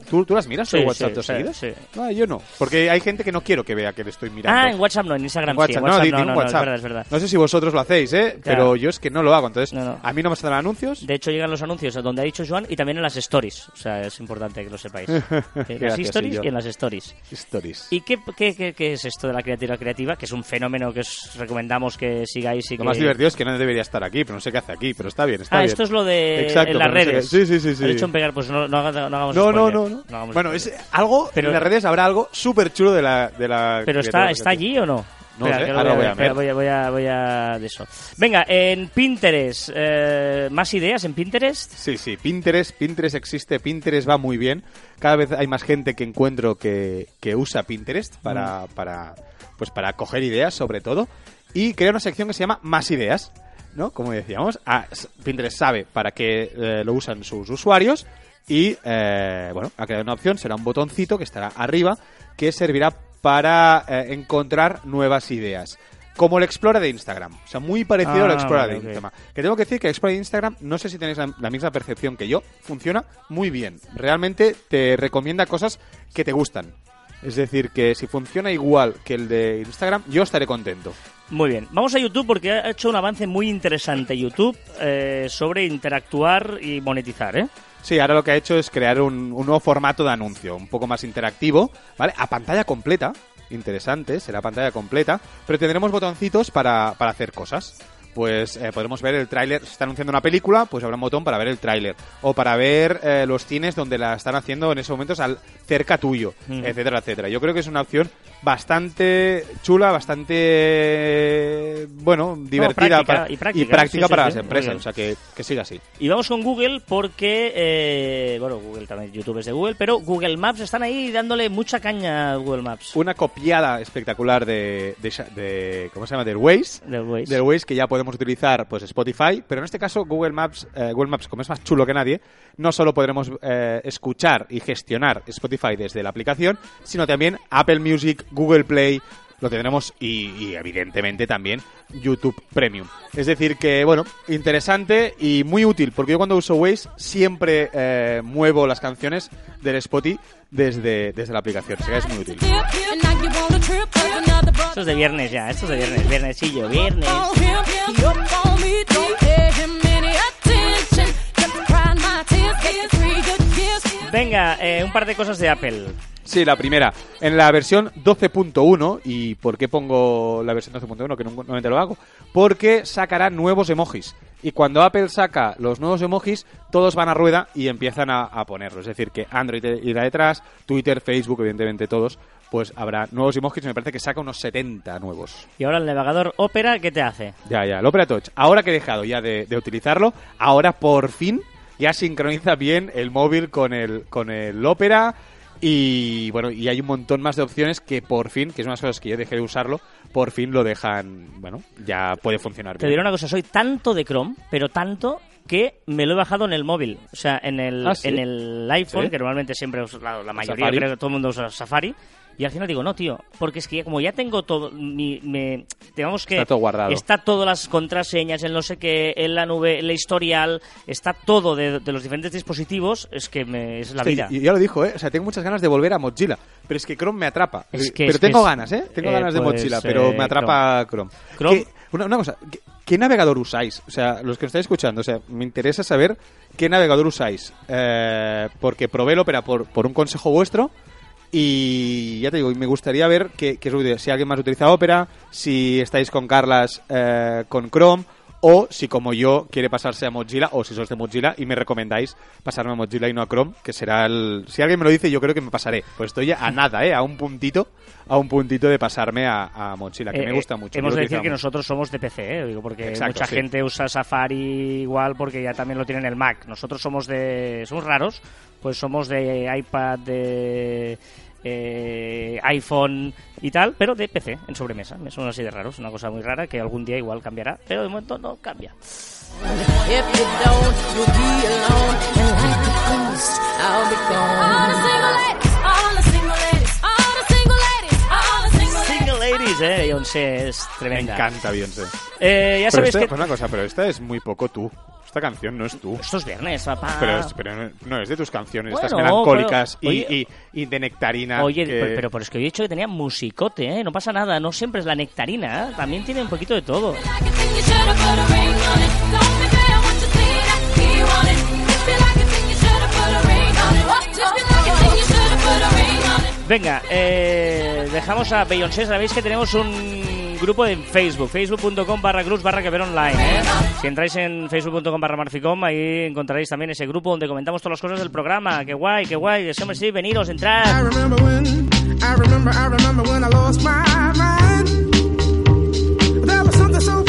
S2: ¿Tú, tú las miras
S1: Sí,
S2: en WhatsApp
S1: sí,
S2: todas
S1: sí,
S2: seguidas? No, yo no. Porque hay gente que no quiero que vea que le estoy mirando.
S1: Ah, en WhatsApp no, en Instagram
S2: WhatsApp,
S1: sí. En
S2: no,
S1: WhatsApp no, no, no,
S2: WhatsApp.
S1: es verdad, es verdad.
S2: No sé si vosotros lo hacéis, ¿eh?
S1: Claro.
S2: Pero yo es que no lo hago. Entonces,
S1: No, no.
S2: a mí no me salen anuncios.
S1: De hecho, llegan los anuncios donde ha dicho Joan y también en las stories. O sea, es importante que lo sepáis. En las stories y en las stories.
S2: Stories.
S1: ¿Y qué, qué, qué- qué es esto de la creatividad creativa? Que es un fenómeno que os recomendamos que sigáis y
S2: Lo
S1: que...
S2: más divertido es que no debería estar aquí, pero no sé qué hace aquí, pero está bien, está
S1: Ah,
S2: bien.
S1: esto es lo de
S2: Exacto,
S1: en las redes.
S2: sí, sí, sí, sí.
S1: Has dicho en pegar, pues no, no, haga- no hagamos
S2: No, no, no, no. Bueno, es algo,
S1: Pero-
S2: en las redes habrá algo súper chulo de la, de la...
S1: Pero está, ¿está allí o no?
S2: No
S1: Espera,
S2: sé, ahora
S1: voy,
S2: voy
S1: a,
S2: ver.
S1: voy a, voy a, voy a de eso. Venga, en Pinterest, eh, ¿más ideas en Pinterest?
S2: Sí, sí, Pinterest, Pinterest existe, Pinterest va muy bien. Cada vez hay más gente que encuentro que, que usa Pinterest para,
S1: Mm.
S2: para, pues para coger ideas, sobre todo. Y crea una sección que se llama Más Ideas, ¿no? Como decíamos, ah, s- Pinterest sabe para qué eh, lo usan sus usuarios y, eh, bueno, ha creado una opción, será un botoncito que estará arriba, que servirá para eh, encontrar nuevas ideas. como el Explorer de Instagram. O sea, muy parecido al
S1: Ah,
S2: Explorer
S1: vale,
S2: de. Instagram. Que tengo que decir que el Explorer de Instagram, no sé si tenéis la, la misma percepción que yo, funciona muy bien. Realmente te recomienda cosas que te gustan. Es decir, que si funciona igual que el de Instagram, yo estaré contento.
S1: Muy bien, vamos a YouTube porque ha hecho un avance muy interesante YouTube eh, sobre interactuar y monetizar, ¿eh?
S2: Sí, ahora lo que ha hecho es crear un, un nuevo formato de anuncio, un poco más interactivo, ¿vale? A pantalla completa, interesante, será pantalla completa, pero tendremos botoncitos para, para hacer cosas. Pues eh, podremos ver el tráiler, se está anunciando una película, pues habrá un botón para ver el tráiler. O para ver eh, los cines donde la están haciendo en ese momento al, cerca tuyo,
S1: Mm.
S2: etcétera, etcétera. Yo creo que es una opción bastante chula, bastante, bueno, divertida
S1: práctica,
S2: para-
S1: y práctica, sí,
S2: para
S1: sí,
S2: las empresas. O sea, que, que siga así.
S1: Y vamos con Google porque, eh, bueno, Google también, YouTube es de Google, pero Google Maps están ahí dándole mucha caña a Google Maps.
S2: una copiada espectacular de, de, Sha- de- ¿cómo se llama? del Waze.
S1: Del Waze.
S2: Del Waze que ya podemos utilizar pues Spotify, pero en este caso Google Maps, eh, Google Maps como es más chulo que nadie, no solo podremos eh, escuchar y gestionar Spotify desde la aplicación, sino también Apple Music, Google Play, lo tendremos y, y, evidentemente también YouTube Premium. Es decir que, bueno, interesante y muy útil, porque yo cuando uso Waze siempre eh, muevo las canciones del Spotify desde, desde la aplicación, que es muy útil.
S1: Esto es de viernes ya, esto es de viernes, viernesillo, viernes. Venga, eh, un par de cosas de Apple.
S2: Sí, la primera. En la versión 12.1, ¿y por qué pongo la versión 12.1? Que no- normalmente lo hago. Porque sacará nuevos emojis. Y cuando Apple saca los nuevos emojis, todos van a rueda y empiezan a, a ponerlos. Es decir, que Android irá detrás, Twitter, Facebook, evidentemente todos, pues habrá nuevos emojis. y Me parece que saca unos 70 nuevos.
S1: Y ahora el navegador Opera, ¿qué te hace?
S2: Ya, ya, el Opera Touch. Ahora que he dejado ya de, de utilizarlo, ahora por fin ya sincroniza bien el móvil con el, con el Opera. Y bueno, y hay un montón más de opciones que por fin, que es unas cosas que yo dejé de usarlo, por fin lo dejan, bueno, ya puede funcionar
S1: Te diré una cosa, soy tanto de Chrome, pero tanto que me lo he bajado en el móvil. O sea, en el,
S2: Ah, ¿sí?
S1: en el iPhone,
S2: ¿Sí?
S1: que normalmente siempre uso- la, la mayoría,
S2: Safari.
S1: creo que todo el mundo usa Safari. Y al final digo, no, tío, porque es que ya- como ya tengo todo, mi, me, digamos que
S2: Está todo guardado.
S1: está todas las contraseñas, en no sé qué, en la nube, en la historial, está todo de, de los diferentes dispositivos, es que me, es la
S2: Sí,
S1: vida.
S2: Y ya lo dijo, ¿eh? O sea, tengo muchas ganas de volver a Mozilla. Pero es que Chrome me atrapa.
S1: Es que-
S2: pero
S1: es que
S2: tengo
S1: es-
S2: ganas, ¿eh? Tengo
S1: eh,
S2: ganas de
S1: pues,
S2: Mozilla, pero
S1: eh,
S2: me atrapa Chrome.
S1: Chrome-
S2: ¿Qué- una, una cosa, ¿qué, qué navegador usáis? O sea, los que nos estáis escuchando, o sea, me interesa saber qué navegador usáis. Eh, porque probé el Opera por, por un consejo vuestro. Y ya te digo, me gustaría ver que, si alguien más utiliza Opera, si estáis con Carlas eh, con Chrome, o si como yo quiere pasarse a Mozilla, o si sois de Mozilla y me recomendáis pasarme a Mozilla y no a Chrome, que será el... Si alguien me lo dice, yo creo que me pasaré. Pues estoy a nada, ¿eh? A un puntito, a un puntito de pasarme a, a Mozilla, que
S1: Eh,
S2: me gusta mucho.
S1: Hemos de decir que nosotros somos de PC, ¿eh? Digo, porque
S2: Exacto,
S1: mucha
S2: sí.
S1: gente usa Safari igual porque ya también lo tiene en el Mac. Nosotros somos de somos raros, pues somos de iPad, de eh, iPhone y tal, pero de PC, en sobremesa. Son así de raros, una cosa muy rara que algún día igual cambiará, pero de momento no cambia. Eh, Beyoncé es
S2: Me
S1: tremenda.
S2: encanta Beyoncé.
S1: Eh, ya
S2: Pero
S1: sabéis que
S2: pues una cosa, pero esta es muy poco tú. Esta canción no es tú.
S1: esto es viernes, papá.
S2: Pero, es- pero no- es de tus canciones, estas melancólicas
S1: pero-
S2: y,
S1: oye-
S2: y, y de nectarina.
S1: Oye,
S2: que-
S1: pero, pero, pero es que yo he dicho que tenía musicote, ¿eh? No pasa nada, no siempre es la nectarina, ¿eh? también tiene un poquito de todo. Venga, eh, dejamos a Beyoncé. Sabéis que tenemos un grupo en Facebook, facebook.com barra cruz barra que ver online. ¿eh? Si entráis en facebook.com barra marficom, ahí encontraréis también ese grupo donde comentamos todas las cosas del programa. Qué guay, qué guay. Siempre sí, veniros, entrad.
S3: I remember.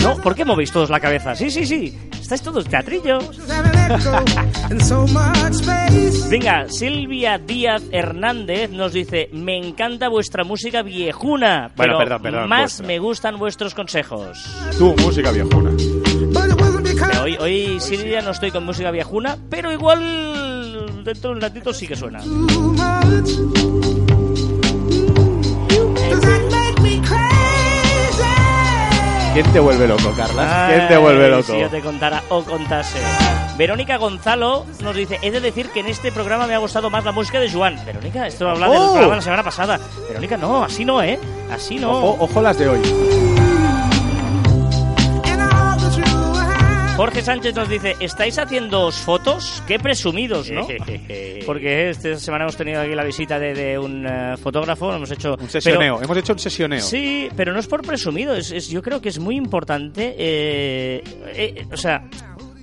S1: No, ¿por qué movéis todos la cabeza? Sí, sí, sí. Estáis todos teatrillo.
S3: precious and an echo in so much space.
S1: Venga, Silvia Díaz Hernández nos dice, me encanta vuestra música viejuna,
S2: Bueno,
S1: pero
S2: perdón, perdón,
S1: más
S2: vuestra.
S1: me gustan vuestros consejos.
S2: Tu música viejuna.
S3: Because
S1: Hoy, hoy Silvia no estoy con música viejuna, pero igual dentro de un ratito sí que suena.
S2: ¿Quién te vuelve loco, Carlas? ¿Quién te vuelve loco?
S1: Si yo te contara o contase. Verónica Gonzalo nos dice, he de decir que en este programa me ha gustado más la música de Joan. Verónica, esto habla del
S2: ¡Oh!
S1: programa de la semana pasada. Verónica, no, así no, ¿eh? Así no.
S2: Ojo, ojo las de hoy.
S1: Jorge Sánchez nos dice, ¿estáis haciendo fotos? Qué presumidos, ¿no? Porque esta semana hemos tenido aquí la visita de, de un eh, fotógrafo, hemos hecho...
S2: Un sesioneo.
S1: pero-
S2: Hemos hecho un sesioneo.
S1: Sí, pero no es por presumido, es, es- yo creo que es muy importante, eh, eh, o sea...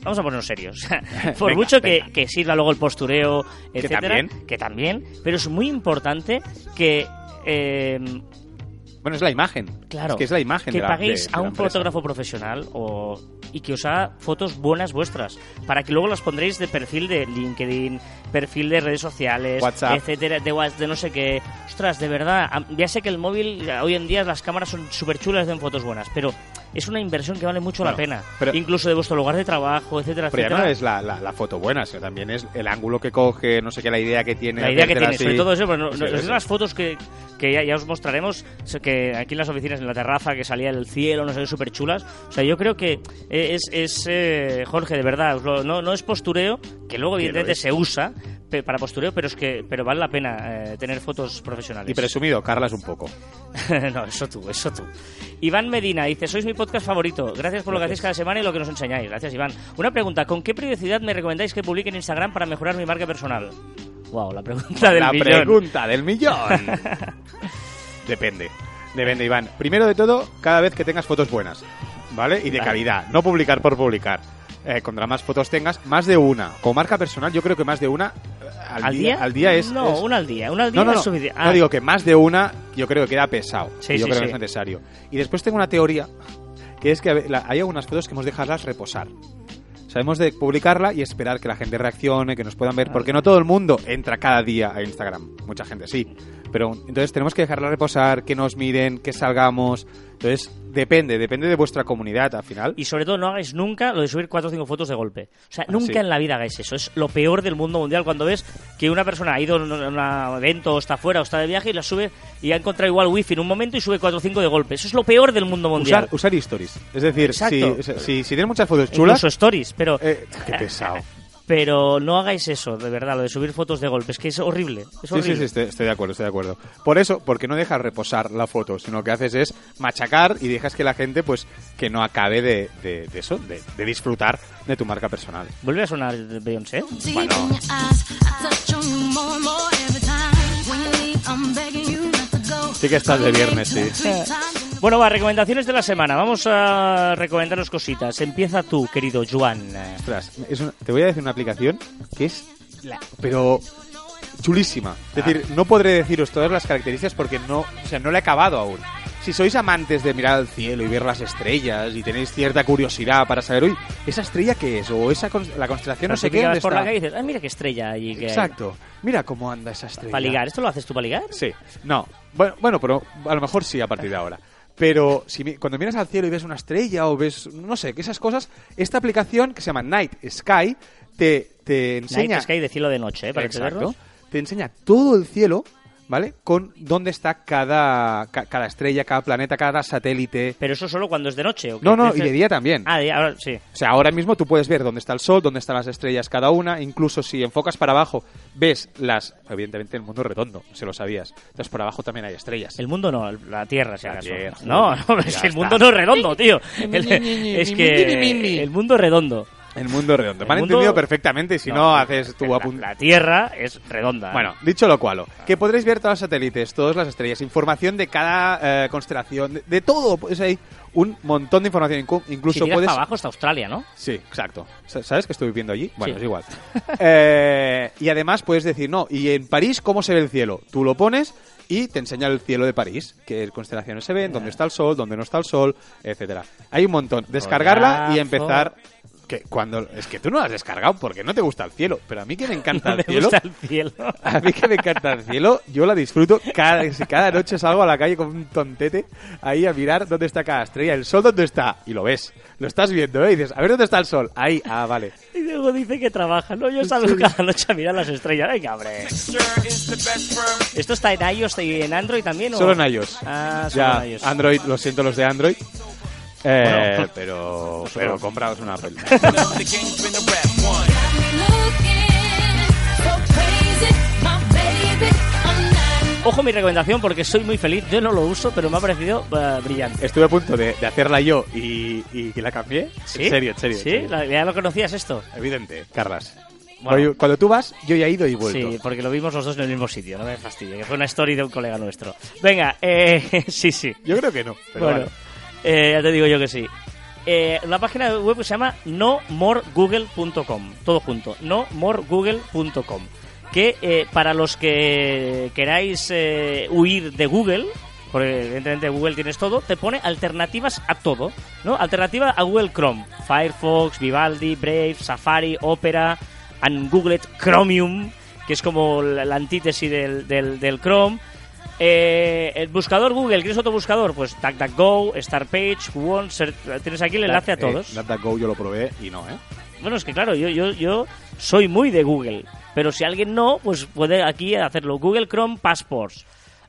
S1: Vamos a ponernos serios. Por
S2: Venga,
S1: mucho que, que sirva luego el postureo, etcétera,
S2: también.
S1: que también, pero es muy importante que eh,
S2: Bueno, es la imagen.
S1: Claro.
S2: Es que es la imagen
S1: Que
S2: de la-
S1: paguéis
S2: de- de
S1: a un fotógrafo profesional o, y que os haga fotos buenas vuestras. Para que luego las pondréis de perfil de LinkedIn, perfil de redes sociales,
S2: WhatsApp.
S1: etcétera, de, Whats- de no sé qué. Ostras, de verdad, ya sé que el móvil, hoy en día las cámaras son súper chulas, hacen fotos buenas, pero es una inversión que vale mucho la pena.
S2: pero-
S1: Incluso de vuestro lugar de trabajo, etcétera,
S2: Pero
S1: etcétera.
S2: no es la, la, la foto buena, sino también es el ángulo que coge, no sé qué, la idea que tiene.
S1: La idea que tiene,
S2: así.
S1: sobre todo eso, pero no,
S2: Sí,
S1: no-
S2: sí, sí.
S1: las fotos que, que ya, ya os mostraremos, que aquí en las oficinas, en la terraza, que salía el cielo, no sé, súper chulas. O sea, yo creo que es, es eh, Jorge, de verdad, no, no es postureo, que luego evidentemente se usa para postureo, pero es que pero vale la pena eh, tener fotos profesionales.
S2: Y presumido, Carlas un poco.
S1: no, eso tú, eso tú. Iván Medina dice, sois mi podcast favorito. Gracias por lo que hacéis cada semana y lo que nos enseñáis. Gracias, Iván. Una pregunta, ¿con qué periodicidad me recomendáis que publique en Instagram para mejorar mi marca personal? Wow, la pregunta del
S2: la
S1: millón.
S2: pregunta del millón. Depende. Depende, Iván. Primero de todo, cada vez que tengas fotos buenas, ¿vale? Y de
S1: Vale.
S2: calidad. No publicar por publicar. Eh, contra más fotos tengas, más de una. Con marca personal, yo creo que más de una al,
S1: ¿Al día?
S2: Al día es.
S1: No,
S2: es-
S1: una al día. Una al día
S2: no, no,
S1: es
S2: no.
S1: suficiente.
S2: No
S1: Ah,
S2: digo que más de una, yo creo que queda pesado.
S1: Sí,
S2: yo
S1: sí,
S2: creo
S1: sí.
S2: que es necesario. Y después tengo una teoría, que es que hay algunas fotos que hemos de dejarlas reposar. Sabemos de publicarla y esperar que la gente reaccione, que nos puedan ver, porque no todo el mundo entra cada día a Instagram. Mucha gente sí. Pero entonces tenemos que dejarla reposar, que nos miren, que salgamos. Entonces, depende, depende de vuestra comunidad al final.
S1: Y sobre todo no hagáis nunca lo de subir cuatro o cinco fotos de golpe. O sea,
S2: Ah,
S1: nunca
S2: sí.
S1: en la vida hagáis eso. Es lo peor del mundo mundial cuando ves que una persona ha ido a un evento o está fuera o está de viaje y la sube y ha encontrado igual wifi en un momento y sube cuatro o cinco de golpe. Eso es lo peor del mundo mundial.
S2: Usar, usar stories. Es decir, si, si tienes muchas fotos chulas...
S1: Incluso stories, pero...
S2: eh, qué pesado.
S1: Pero no hagáis eso, de verdad, lo de subir fotos de golpe. Es que es horrible. Es
S2: Sí, sí,
S1: horrible.
S2: sí, estoy, estoy de acuerdo, estoy de acuerdo. Por eso, porque no dejas reposar la foto, sino que haces es machacar y dejas que la gente, pues, que no acabe de, de- de eso, de, de disfrutar de tu marca personal.
S1: ¿Vuelve a sonar Beyoncé?
S2: Bueno. Sí que estás de viernes, sí.
S1: Bueno, va, recomendaciones de la semana. Vamos a recomendaros cositas. Empieza tú, querido Juan.
S2: Ostras, es una- te voy a decir una aplicación que es, la- pero chulísima. Es decir, no podré deciros todas las características porque no, o sea, no la he acabado aún. Si sois amantes de mirar al cielo y ver las estrellas y tenéis cierta curiosidad para saber, uy, ¿esa estrella qué es? O esa cons- la constelación no sé qué, ¿dónde
S1: por la
S2: está?
S1: calle y dices, ah, mira qué estrella allí. Que hay".
S2: Exacto. Mira cómo anda esa estrella.
S1: ¿Para ligar? ¿Esto lo haces tú para ligar?
S2: Sí. No. Bueno, bueno, pero a lo mejor sí a partir de ahora. Pero si cuando miras al cielo y ves una estrella o ves, no sé, que esas cosas, esta aplicación que se llama Night Sky te, te enseña...
S1: Night Sky de cielo de noche, ¿eh? Para
S2: Exacto. Te enseña todo el cielo, ¿vale? Con dónde está cada, ca- cada estrella, cada planeta, cada satélite.
S1: Pero eso solo cuando es de noche. ¿o qué?
S2: No, no, y de día también.
S1: Ah, de día, ahora sí.
S2: O sea, ahora mismo tú puedes ver dónde está el sol, dónde están las estrellas cada una, incluso si enfocas para abajo, ves las... Evidentemente el mundo es redondo, se lo sabías. Entonces por abajo también hay estrellas.
S1: El mundo no, el- la Tierra, si
S2: La
S1: acaso.
S2: Tierra,
S1: no, es que el mundo no es redondo, tío. El- es que el mundo es redondo.
S2: El mundo es redondo.
S1: El
S2: Me han
S1: mundo-
S2: entendido perfectamente, si no,
S1: No,
S2: haces tu
S1: la,
S2: apunte.
S1: la Tierra es redonda. ¿eh?
S2: Bueno, dicho lo cual, que podréis ver todos los satélites, todas las estrellas, información de cada eh, constelación, de, de todo. Pues hay un montón de información.
S1: Si
S2: Incluso
S1: tiras
S2: puedes.
S1: para abajo está Australia, ¿no?
S2: Sí, exacto. Sa- ¿Sabes que estoy viviendo allí? Bueno,
S1: Sí.
S2: es igual. Eh, y además puedes decir, no, y en París, ¿cómo se ve el cielo? Tú lo pones y te enseña el cielo de París, qué constelaciones se ven, dónde está el sol, dónde no está el sol, etcétera. Hay un montón. Descargarla y empezar. Que cuando es que tú no lo has descargado porque no te gusta el cielo, pero a mí que me encanta
S1: No
S2: el
S1: me
S2: cielo,
S1: gusta el cielo.
S2: a mí que me encanta el cielo, yo la disfruto cada, si cada noche salgo a la calle con un tontete ahí a mirar dónde está cada estrella, el sol dónde está, y lo ves, lo estás viendo, ¿eh? Y dices, a ver dónde está el sol, ahí, ah, vale.
S1: Y luego dice que trabaja. No, yo salgo cada noche a mirar las estrellas. Venga, hombre. ¿Esto está en iOS y en Android también? o?
S2: Solo en iOS.
S1: Ah, solo
S2: ya,
S1: en iOS.
S2: Android, lo siento los de Android. Eh,
S1: Bueno.
S2: pero, pero compraos una Apple.
S1: Ojo mi recomendación porque soy muy feliz. Yo no lo uso, pero me ha parecido eh, brillante.
S2: Estuve a punto de, de hacerla yo y, y que la cambié.
S1: ¿Sí?
S2: En serio, en serio. en
S1: ¿Sí?
S2: serio.
S1: La- ¿Ya lo conocías esto?
S2: Evidente, Carlas.
S1: Bueno.
S2: Cuando, tú vas, yo ya he ido y vuelto.
S1: Sí, porque lo vimos los dos en el mismo sitio, no me fastidie, que fue una story de un colega nuestro. Venga, eh, sí, sí.
S2: Yo creo que no. Pero
S1: bueno,
S2: bueno.
S1: Eh, ya te digo yo que sí. Eh, una página web se llama nomoregoogle.com, todo junto, nomoregoogle.com, que eh, para los que queráis eh, huir de Google, porque evidentemente Google tienes todo, te pone alternativas a todo, ¿no? Alternativa a Google Chrome, Firefox, Vivaldi, Brave, Safari, Opera, Ungoogled Chromium, que es como la antítesis del, del, del Chrome. Eh, el buscador Google, ¿quieres otro buscador? Pues DuckDuckGo, Startpage, Won, Ser- tienes aquí el enlace a todos.
S2: Eh, DuckDuckGo yo lo probé y no, ¿eh?
S1: Bueno, es que claro, yo, yo, yo soy muy de Google, pero si alguien no, pues puede aquí hacerlo. Google Chrome Passports.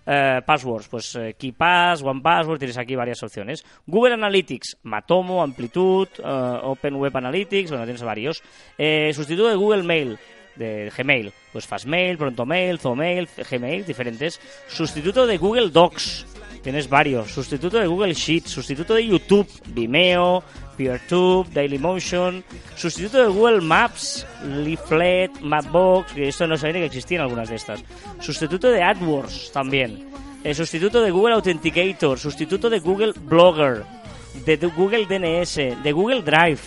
S1: Eh, passwords, pues eh, KeyPass, OnePassword, tienes aquí varias opciones. Google Analytics, Matomo, Amplitude, eh, Open Web Analytics, bueno, tienes varios. Eh, sustituto de Google Mail, de Gmail, pues Fastmail, ProntoMail, Zomail, Gmail, diferentes. Sustituto de Google Docs, tienes varios. Sustituto de Google Sheets, sustituto de YouTube, Vimeo, PeerTube, Dailymotion, sustituto de Google Maps, Leaflet, Mapbox, que esto no sabía que existían algunas de estas. Sustituto de AdWords también. Eh, sustituto de Google Authenticator, sustituto de Google Blogger, de Google DNS, de Google Drive.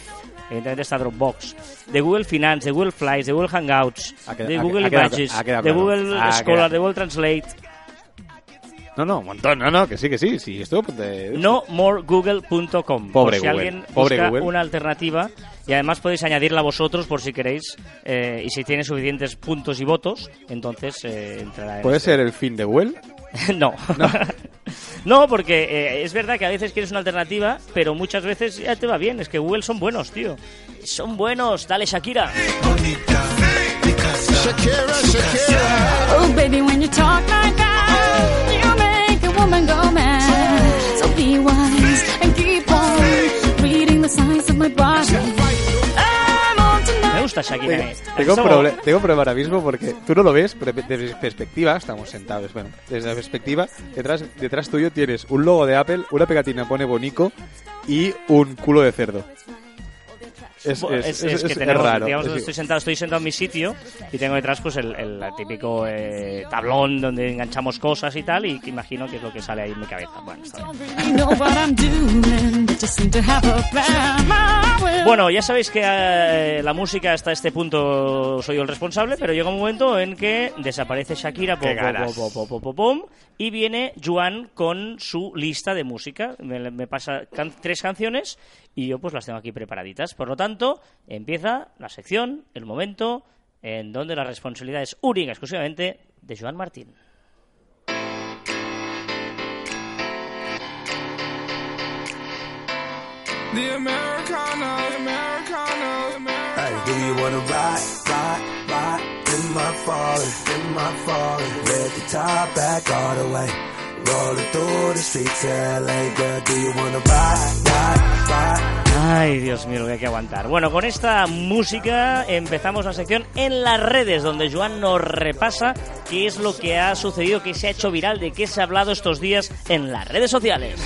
S1: Evidentemente está Dropbox, de Google Finance, de Google Flights, de Google Hangouts, de Google
S2: ha
S1: Images,
S2: ha
S1: de. Google
S2: Ha
S1: Scholar, de Google Translate.
S2: No, no, un montón. No, no, que sí, que sí. sí esto de...
S1: no moregoogle.com.
S2: Pobre
S1: por si
S2: Google,
S1: alguien
S2: pobre
S1: busca
S2: Google.
S1: una alternativa y además podéis añadirla vosotros por si queréis eh, y si tiene suficientes puntos y votos, entonces eh, entrará en
S2: ¿Puede
S1: este.
S2: ser el fin de Google?
S1: no. No. porque eh, es verdad que a veces quieres una alternativa, pero muchas veces ya te va bien. Es que Google son buenos, tío. Son buenos. Dale, Shakira.
S3: Shakira, Shakira.
S4: Oh, baby, when you talk like that, you make a woman go mad. So be wise and keep on reading the signs of my body. I'm on
S1: Me
S4: tonight.
S1: gusta Shakira. eh.
S2: Tengo un,
S1: Eso-
S2: proble- tengo un problema ahora mismo porque tú no lo ves, pero desde perspectiva, estamos sentados, bueno, desde la perspectiva, detrás, detrás tuyo tienes un logo de Apple, una pegatina pone Bonico y un culo de cerdo. Es,
S1: que tenemos,
S2: raro.
S1: digamos, estoy sentado, estoy sentado en mi sitio y tengo detrás pues el, el típico eh, tablón donde enganchamos cosas y tal y que imagino que es lo que sale ahí en mi cabeza. Bueno, está bien. Bueno, ya sabéis que eh, la música hasta este punto soy yo el responsable, pero llega un momento en que desaparece Shakira po, po, po, po, po, po, pom, y viene Juan con su lista de música. Me, me pasa can- tres canciones y yo pues las tengo aquí preparaditas. Por lo tanto, empieza la sección, el momento en donde la responsabilidad es única exclusivamente de Joan Martín.
S3: The Americano, Americano, Americano.
S5: Hey, do you wanna ride, ride, ride in my Ferrari, in my Ferrari? Let the top back all the way. Rolling through the streets of LA, girl. Do you wanna ride, ride, ride?
S1: Ay, Dios mío, lo que hay que aguantar. Bueno, con esta música empezamos la sección en las redes, donde Joan nos repasa qué es lo que ha sucedido, qué se ha hecho viral, de qué se ha hablado estos días en las redes sociales.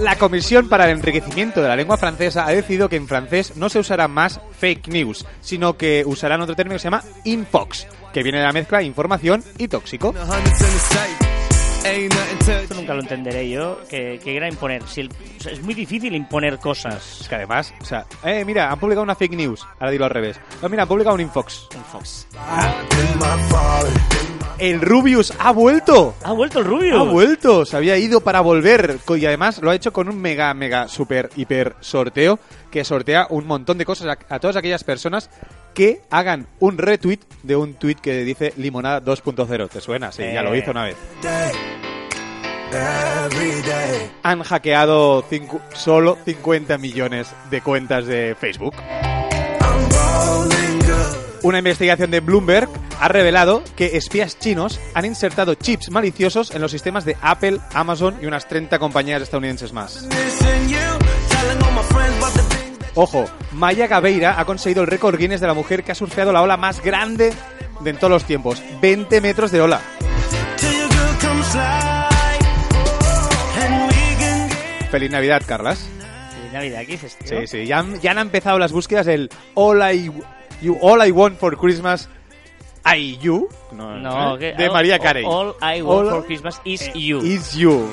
S2: La Comisión para el Enriquecimiento de la Lengua Francesa ha decidido que en francés no se usará más fake news, sino que usarán otro término que se llama infox, que viene de la mezcla información y tóxico.
S1: Esto
S6: to
S1: nunca lo entenderé yo, que, que era imponer. Si el- o sea, es muy difícil imponer cosas.
S2: Es que además, o sea, eh, mira, han publicado una fake news, ahora dilo al revés. No, mira, han publicado un infox.
S1: Infox.
S2: El Rubius ha vuelto.
S1: Ha vuelto el rubio.
S2: Ha vuelto, se había ido para volver y además lo ha hecho con un mega, mega, super, hiper sorteo que sortea un montón de cosas a, a todas aquellas personas que hagan un retweet de un tweet que dice Limonada 2.0. ¿Te suena? Sí, ya lo
S1: Eh.
S2: hizo una vez. Han hackeado solo 50 millones de cuentas de Facebook. Una investigación de Bloomberg ha revelado que espías chinos han insertado chips maliciosos en los sistemas de Apple, Amazon y unas 30 compañías estadounidenses más. Ojo, Maya Gabeira ha conseguido el récord Guinness de la mujer que ha surfeado la ola más grande de en todos los tiempos, 20 metros de ola. Feliz Navidad, Carlas.
S1: Feliz Navidad, ¿qué dices, tío?
S2: Sí, sí, ya han, ya han empezado las búsquedas del All I, you, all I Want for Christmas I You no,
S1: No,
S2: ¿eh?
S1: que-
S2: de María Carey.
S1: All I want
S2: All-
S1: for Christmas is you.
S2: Is You.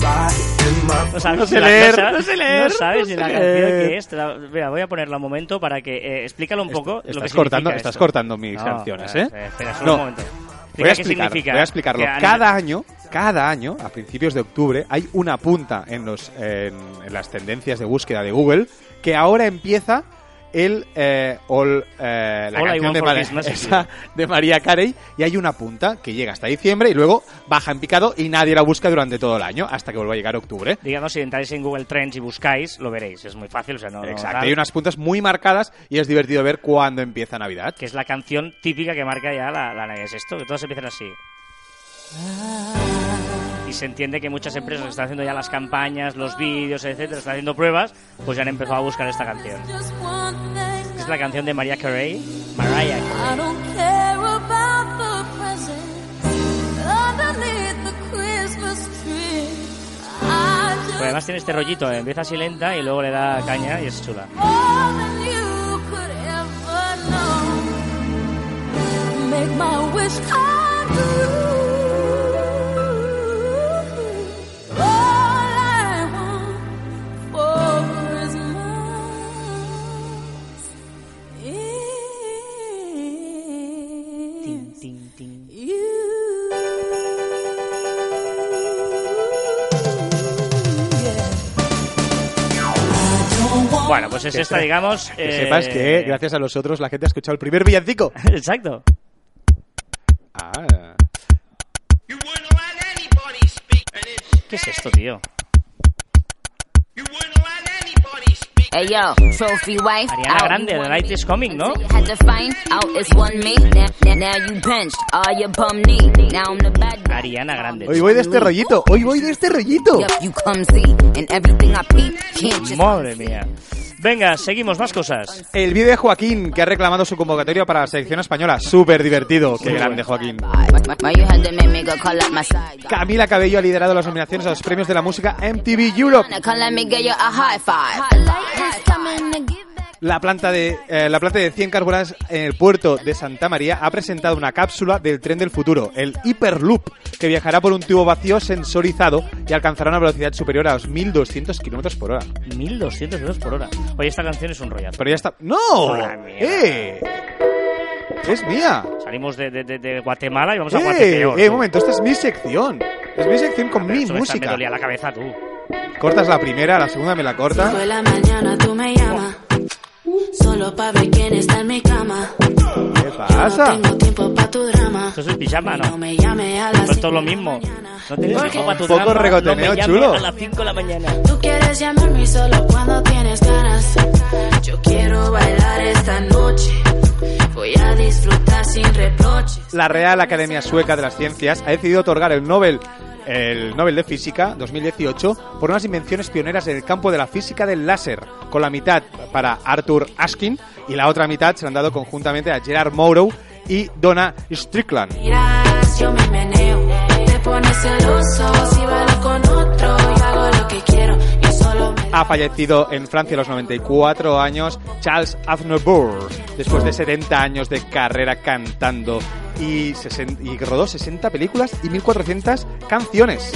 S1: No
S2: No sé leer,
S1: sa-
S2: no sé leer,
S1: No sabes
S2: no
S1: ni la canción que es. La- Mira, voy a ponerla un momento para que eh, explícalo un poco. lo que
S2: Estás cortando,
S1: significa
S2: estás
S1: esto.
S2: cortando mis
S1: No,
S2: canciones, ¿eh?
S1: espera, solo
S2: No.
S1: un momento.
S2: Voy a, explicar, voy a explicarlo.
S1: que
S2: Cada año, cada año, a principios de octubre, hay una punta en, los, en, en las tendencias de búsqueda de Google que ahora empieza el eh, All, eh, la
S1: All
S2: canción de, esa de María Carey y hay una punta que llega hasta diciembre y luego baja en picado y nadie la busca durante todo el año hasta que vuelva a llegar octubre.
S1: Digamos, si entráis en Google Trends y buscáis, lo veréis. Es muy fácil, o sea, no...
S2: Exacto, hay unas puntas muy marcadas y es divertido ver cuándo empieza Navidad.
S1: Que es la canción típica que marca ya la, la Navidad. Es esto, que todos empiezan así. Y se entiende que muchas empresas que están haciendo ya las campañas, los vídeos, etcétera, están haciendo pruebas, pues ya han empezado a buscar esta canción. Es la canción de Mariah Carey. Mariah Pues además tiene este rollito, eh, empieza así lenta y luego le da caña y es chula.
S4: Make my wish come true.
S1: Tin, tin. Bueno, pues es
S2: Que
S1: esta, digamos.
S2: Que
S1: eh,
S2: sepas que gracias a los otros la gente ha escuchado el primer villancico.
S1: Exacto.
S2: Ah,
S7: You wouldn't let anybody speak, and it's
S1: ¿Qué es esto, tío?
S8: Hey yo, trophy wife.
S1: Ariana Grande, The Night is Coming, ¿no?
S8: until you Had to find out it's one me. Now, now, now you benched all your bum knee. Now I'm the bad guy.
S1: Ariana Grande.
S2: hoy voy de este rollito, hoy voy de este rollito.
S8: Yup, you come see. And everything I peep, can't just
S1: Madre mía. Venga, seguimos, más cosas.
S2: El vídeo de Joaquín, que ha reclamado su convocatoria para la selección española. Súper divertido. Qué grande, Joaquín. Camila Cabello ha liderado las nominaciones a los premios de la música MTV Europe. La planta de eh, la planta de 100 carburantes en el puerto de Santa María ha presentado una cápsula del tren del futuro, el Hyperloop, que viajará por un tubo vacío sensorizado y alcanzará una velocidad superior a los 1200 kilómetros por hora.
S1: 1200 euros por hora. Oye, esta canción es un rollazo.
S2: Pero ya está. ¡No! ¡Eh! Es mía.
S1: Salimos de, de- de- de Guatemala y vamos a
S2: ¡Eh!
S1: Guatepeor.
S2: ¡Eh! Un momento, esta es mi sección. Es mi sección con mi
S1: eso me
S2: música.
S1: dolía la cabeza tú.
S2: Cortas la primera, la segunda me la corta.
S9: Por la mañana tú me llamas. Solo pa' ver quién está en mi cama.
S2: ¿Qué pasa?
S9: No tengo tiempo pa' tu drama.
S1: Esto es el pijama,
S9: No
S1: ¿no?
S9: me llame a las
S1: Pues todo lo mismo. No tienes
S9: Porque
S1: tiempo para tu
S2: Un poco
S1: drama,
S2: regoteneo
S1: no me llames
S2: chulo.
S1: a las 5 de la mañana.
S9: Tú quieres llamarme solo cuando tienes ganas. Yo quiero bailar esta noche. Voy a disfrutar sin reproches.
S2: La Real Academia Sueca de las Ciencias ha decidido otorgar el Nobel el Nobel de Física 2018 por unas invenciones pioneras en el campo de la física del láser, con la mitad para Arthur Askin y la otra mitad se han dado conjuntamente a Gerard Morrow y Donna Strickland. Ha fallecido en Francia a los 94 años Charles Aznavour, después de 70 años de carrera cantando y, y rodó 60 películas y 1400 canciones.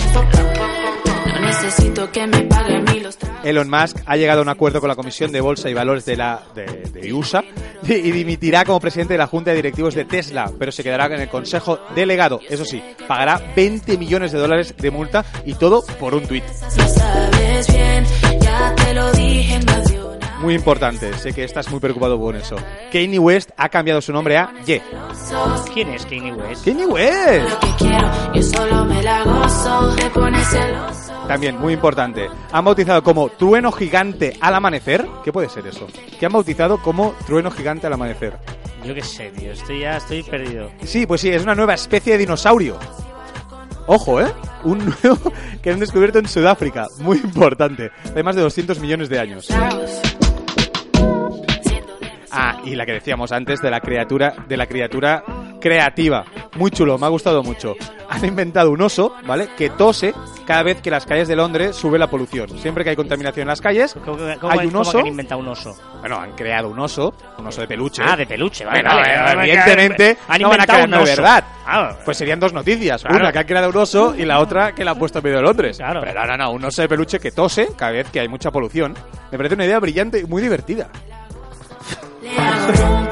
S2: Elon Musk ha llegado a un acuerdo con la Comisión de Bolsa y Valores de la de, de USA y, y dimitirá como presidente de la Junta de Directivos de Tesla, pero se quedará en el Consejo Delegado. Eso sí, pagará 20 millones de dólares de multa y todo por un tuit.
S9: Lo sabes bien, ya te lo dije en más de una.
S2: Muy importante, sé que estás muy preocupado con eso. Kanye West ha cambiado su nombre a Ye.
S1: ¿Quién es Kanye West?
S2: Kanye West.
S9: Lo que quiero, yo solo me la gozo. Te pones celoso.
S2: También, muy importante. Han bautizado como Trueno Gigante al Amanecer. ¿Qué puede ser eso? ¿Qué han bautizado como Trueno Gigante al Amanecer?
S1: Yo qué sé, tío. Estoy ya estoy perdido.
S2: Sí, pues sí, es una nueva especie de dinosaurio. Ojo, ¿eh? Un nuevo que han descubierto en Sudáfrica. Muy importante. De más de 200 millones de años. Ah, y la que decíamos antes de la criatura, de la criatura creativa. Muy chulo, me ha gustado mucho. Han inventado un oso, ¿vale? Que tose cada vez que las calles de Londres sube la polución. Siempre que hay contaminación en las calles,
S1: ¿Cómo, cómo-
S2: hay un
S1: cómo
S2: oso.
S1: que han inventado un oso?
S2: Bueno, han creado un oso, un oso de peluche.
S1: Ah, de peluche, vale.
S2: Bueno,
S1: vale. Han-
S2: evidentemente
S1: han
S2: no van a
S1: inventado
S2: crear
S1: un
S2: de
S1: oso.
S2: verdad.
S1: Ah,
S2: Pues serían dos noticias.
S1: Claro.
S2: Una que ha creado un oso y la otra que la ha puesto en medio de Londres.
S1: Claro.
S2: Pero no, no, no, un oso de peluche que tose cada vez que hay mucha polución. Me parece una idea brillante y muy divertida.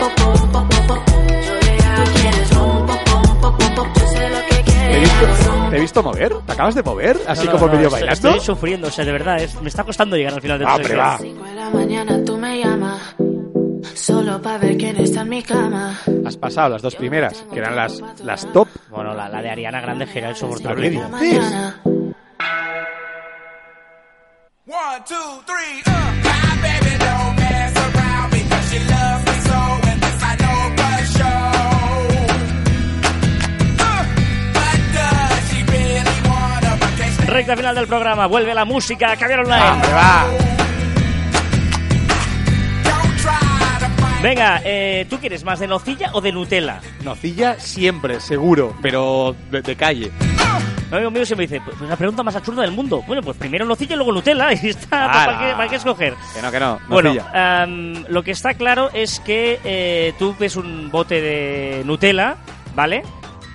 S2: te he visto mover? ¿Te acabas de mover? Así
S1: no, no,
S2: como
S1: no,
S2: medio
S1: estoy-
S2: bailando.
S1: Estoy sufriendo, o sea, de verdad, es- me está costando llegar al final de
S2: Ah, hombre,
S1: sección.
S2: va.
S9: Mañana tú me llamas. Solo para ver quién está en mi cama.
S2: Has pasado las dos primeras, que eran las, las top.
S1: Bueno, la, la de Ariana Grande era
S2: ¿Qué
S1: insoportable.
S2: dices?
S9: Mañana.
S7: One, two, three, uh.
S1: Recta final del programa, vuelve la música, Caviar Online.
S2: Ah, ¡Hombre, va!
S1: Venga, eh, ¿tú quieres más de nocilla o de Nutella?
S2: Nocilla siempre, seguro, pero de, de calle.
S1: Un amigo mío siempre dice, pues la pregunta más absurda del mundo. Bueno, pues primero nocilla y luego Nutella. Y está, pues, ¿para, qué, para qué escoger?
S2: Que no, que no.
S1: Bueno,
S2: Nocilla.
S1: am, lo que está claro es que eh, tú ves un bote de Nutella, ¿vale?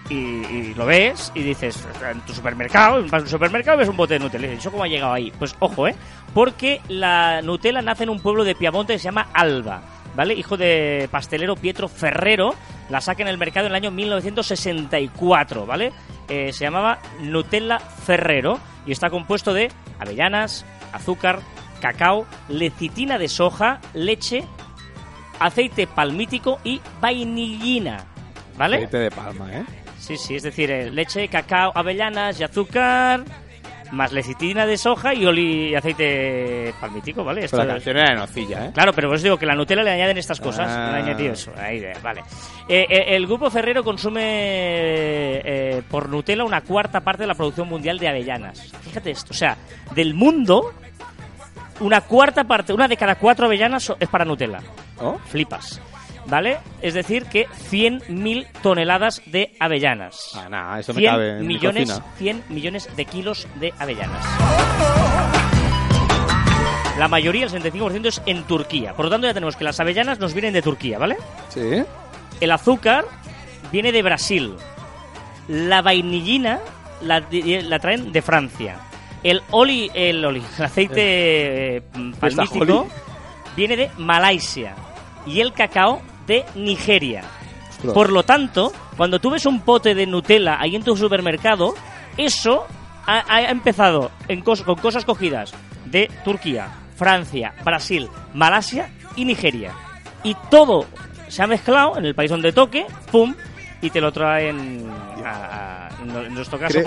S1: Y, lo ves y dices, en tu supermercado, vas a un supermercado ves un bote de Nutella. ¿eso cómo ha llegado ahí? Pues ojo, ¿eh? Porque la Nutella nace en un pueblo de Piamonte que se llama Alba, ¿vale? Hijo de pastelero Pietro Ferrero, la saca en el mercado en el año 1964, ¿vale? Eh, se llamaba Nutella Ferrero y está compuesto de avellanas, azúcar, cacao, lecitina de soja, leche, aceite palmítico y vainillina. ¿Vale?
S2: Aceite de palma, ¿eh?
S1: Sí, sí, es decir, eh, leche, cacao, avellanas y azúcar, más lecitina de soja y oli y aceite palmítico, ¿vale? Esto
S2: Pero la
S1: es-
S2: canción era de nocilla, ¿eh?
S1: Claro, pero os digo que la Nutella le añaden estas cosas.
S2: Ah.
S1: Le han añadido eso. Ahí, eh, vale. Eh, eh, el grupo Ferrero consume eh, por Nutella una cuarta parte de la producción mundial de avellanas. Fíjate esto. O sea, del mundo, una cuarta parte, una de cada cuatro avellanas es para Nutella.
S2: ¿Oh?
S1: Flipas. ¿Vale? Es decir, que 100.000 toneladas de avellanas.
S2: Ah, nada, eso me
S1: 100
S2: cabe en mi
S1: millones,
S2: cocina.
S1: 100 millones de kilos de avellanas. La mayoría, el 75%, es en Turquía. Por lo tanto, ya tenemos que las avellanas nos vienen de Turquía, ¿vale?
S2: Sí.
S1: El azúcar viene de Brasil. La vainillina la, la traen de Francia. El oli, el oli, el aceite eh, palmítico
S2: oli.
S1: viene de Malasia. Y el cacao de Nigeria.
S2: Ostras.
S1: Por lo tanto, cuando tú ves un pote de Nutella ahí en tu supermercado, eso ha, ha empezado en cos- con cosas cogidas de Turquía, Francia, Brasil, Malasia y Nigeria. Y todo se ha mezclado en el país donde toque, ¡pum! Y te lo traen a- a- en nuestro caso,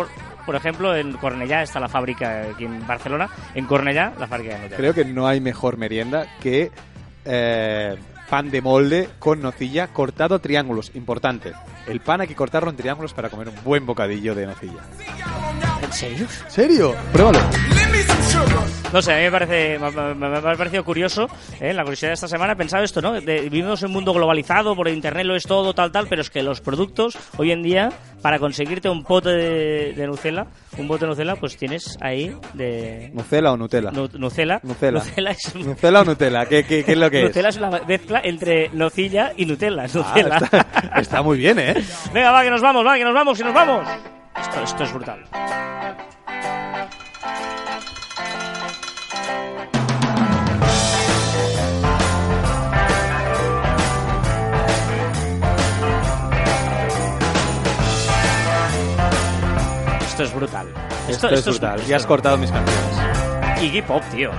S1: por ejemplo, en Cornellá está la fábrica aquí en Barcelona. En Cornellá, la fábrica de Nutella.
S2: Creo que no hay mejor merienda que eh, pan de molde con nocilla cortado a triángulos. Importante. El pan hay que cortarlo en triángulos para comer un buen bocadillo de nocilla.
S1: ¿En serio?
S2: ¿Serio? Pruébalo.
S1: No sé, a mí me, parece, me, me- me ha parecido curioso, ¿eh? la curiosidad de esta semana, he pensado esto, ¿no? De- vivimos en un mundo globalizado, por internet lo es todo, tal, tal, pero es que los productos, hoy en día, para conseguirte un pote de, de Nucela, un bote de Nucela, pues tienes ahí de...
S2: ¿Nucela o Nutella?
S1: Nu- Nucela.
S2: Nucela.
S1: Nucela es,
S2: ¿Nucela o Nutella? ¿Qué, qué, qué es lo que es?
S1: Nucela es una mezcla entre nocilla y Nutella.
S2: Ah,
S1: Nucela.
S2: está, está muy bien, ¿eh?
S1: Venga, va, que nos vamos, va, que nos vamos, que nos vamos. Esto, esto es brutal. Esto es brutal.
S2: Esto, es brutal. Ya has cortado mis canciones.
S1: Iggy Pop, tío.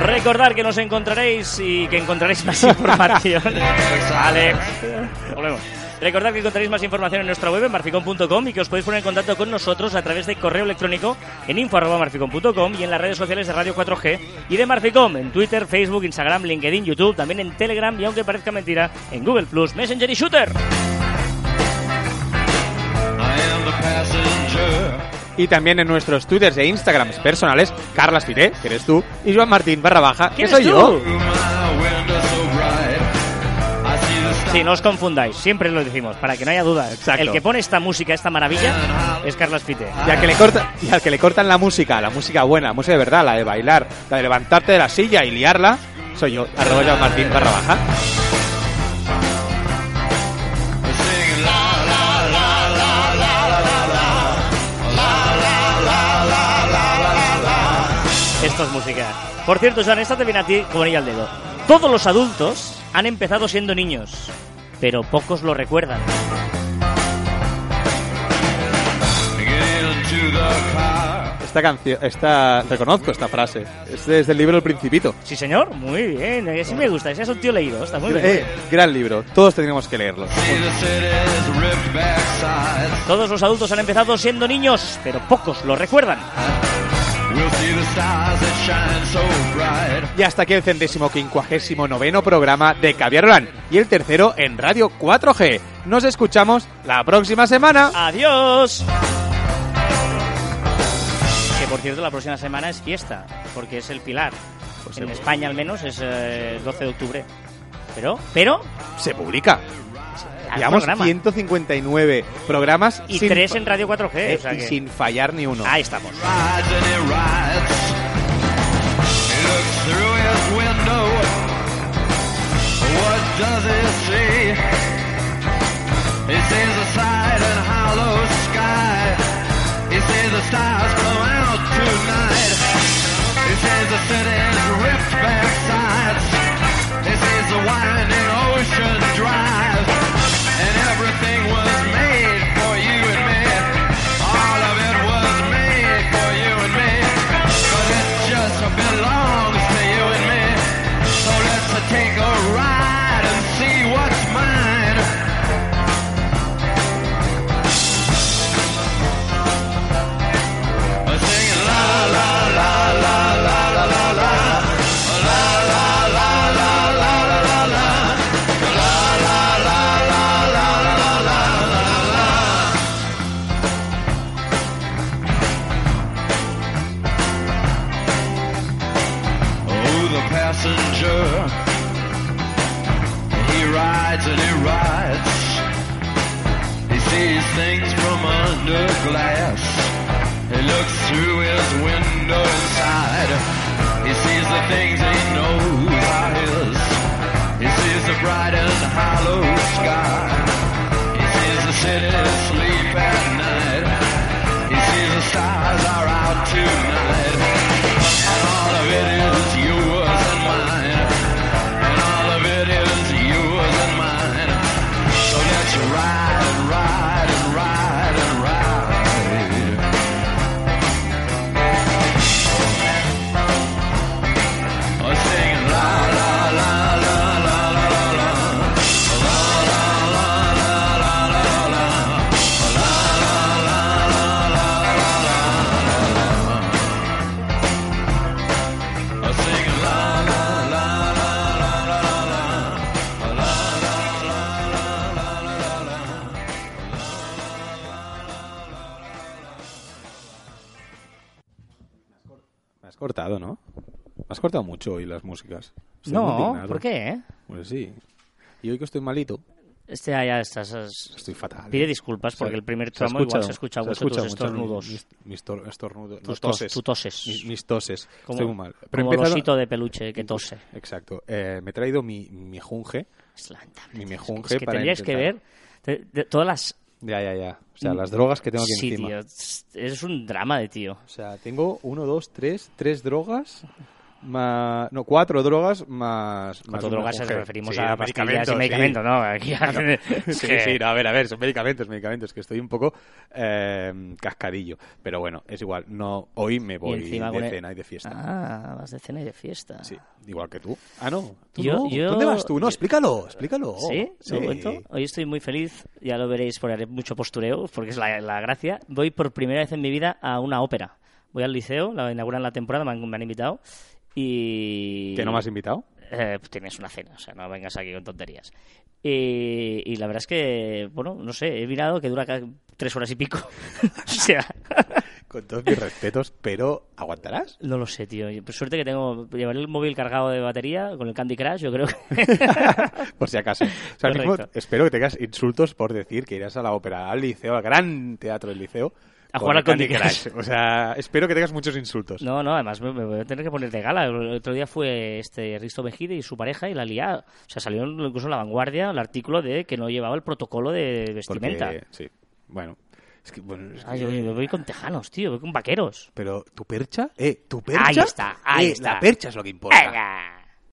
S1: Recordar que nos encontraréis y que encontraréis más información. Alex. Volvemos. Recordad que encontraréis más información en nuestra web en marficon.com y que os podéis poner en contacto con nosotros a través de correo electrónico en info.marficon.com y en las redes sociales de Radio 4G y de Marficom en Twitter, Facebook, Instagram, LinkedIn, YouTube, también en Telegram y aunque parezca mentira, en Google Plus, Messenger y Shooter.
S2: Y también en nuestros twitters e instagrams personales, Carlas Fité, que eres tú, y Joan Martín barra baja, que
S1: ¿Quién
S2: soy
S1: eres
S2: yo.
S1: Sí, no os confundáis, siempre lo decimos, para que no haya duda.
S2: Exacto.
S1: El que pone esta música, esta maravilla, es Carlos Pite.
S2: Y al, que le corta, y al que le cortan la música, la música buena, la música de verdad, la de bailar, la de levantarte de la silla y liarla, soy yo, arroba Martín barra baja.
S1: Esto es música. Por cierto, Joan, esta te viene a ti como anillo al dedo. Todos los adultos han empezado siendo niños, pero pocos lo recuerdan.
S2: Esta canción, esta, reconozco esta frase, es desde el libro El Principito.
S1: Sí, señor, muy bien. Así me gusta. Ese es un tío leído. Está muy bien.
S2: Eh, gran libro, todos tendríamos que leerlo.
S1: Todos los adultos han empezado siendo niños, pero pocos lo recuerdan.
S2: Y hasta aquí el centésimo quincuagésimo noveno programa de Caviar Orán y el tercero en Radio 4G. Nos escuchamos la próxima semana.
S1: ¡Adiós! Que por cierto, la próxima semana es fiesta, porque es el Pilar.
S2: Pues
S1: en
S2: se-
S1: España al menos es eh, el 12 de octubre. Pero, pero,
S2: Se publica. Llevamos
S1: programa.
S2: 159 programas
S1: y
S2: sin,
S1: tres en Radio 4G.
S2: eh,
S1: o sea
S2: y
S1: que-
S2: sin fallar ni uno.
S1: Ahí estamos.
S6: Rides and he rides. He looks
S2: mucho hoy las músicas. Estoy
S1: No. ¿por qué? eh?
S2: Pues sí. Y hoy que estoy malito,
S1: Este ya, ya estás. es-
S2: estoy fatal.
S1: Pide disculpas porque el primer
S2: Se
S1: tramo igual se escucha
S2: se ha
S1: mucho tus
S2: escuchado mucho
S1: estornudos.
S2: Mis, mis tor- estornudos.
S1: Tus
S2: no, toses.
S1: tu toses.
S2: Mis, mis toses.
S1: Como,
S2: Estoy muy mal.
S1: como
S2: he
S1: el osito de peluche que tose.
S2: Exacto. Eh, me he traído mi, mi junge.
S1: Es lamentable,
S2: Mi
S1: tío.
S2: mejunje
S1: Es que
S2: para
S1: tendríais que ver
S2: intentar-
S1: de- de todas las...
S2: Ya, ya, ya. O sea, las drogas que tengo aquí
S1: Sí,
S2: encima.
S1: tío. Es es un drama de tío.
S2: O sea, tengo uno, dos, tres, tres drogas más... No, cuatro drogas más... más
S1: Cuatro
S2: una
S1: drogas nos referimos
S2: Sí,
S1: a pastillas y
S2: sí.
S1: medicamentos, ¿no? Aquí
S2: Sí, sí, no, a ver, a ver, son medicamentos, medicamentos, que estoy un poco eh, cascarillo. Pero bueno, es igual, no hoy me voy de
S1: el-
S2: cena y de fiesta.
S1: Ah, vas de cena y de fiesta.
S2: Sí, igual que tú. Ah, no, tú
S1: Yo-
S2: no.
S1: yo-
S2: ¿Dónde vas tú? No, explícalo, explícalo.
S1: ¿Sí?
S2: Sí.
S1: Hoy estoy muy feliz, ya lo veréis porque haré mucho postureo, porque es la, la gracia. Voy por primera vez en mi vida a una ópera. Voy al liceo, la inauguran la temporada, me han, me han invitado. Y...
S2: ¿Que no me has invitado?
S1: Eh, pues tienes una cena, o sea, no vengas aquí con tonterías. Y, y la verdad es que, bueno, no sé, he mirado que dura tres horas y pico. o sea,
S2: Con todos mis respetos, pero ¿aguantarás?
S1: no lo sé, tío. Por suerte que tengo, llevaré el móvil cargado de batería con el Candy Crush, yo creo que...
S2: Por si acaso. O sea, mismo espero que tengas insultos por decir que irás a la ópera, al liceo, al gran teatro del liceo.
S1: A jugar al Candy Crush.
S2: O sea, espero que tengas muchos insultos.
S1: No, no, además me, me voy a tener que poner de gala. El otro día fue este Risto Mejide y su pareja y la liada. O sea, salió incluso en la vanguardia el artículo de que no llevaba el protocolo de vestimenta.
S2: Porque, sí, bueno. Es que, bueno, es que-
S1: yo, yo voy con tejanos, tío, voy con vaqueros.
S2: Pero, ¿tu percha? Eh, ¿tu percha?
S1: Ahí está, ahí
S2: Eh,
S1: está.
S2: La percha es lo que importa.
S1: Venga.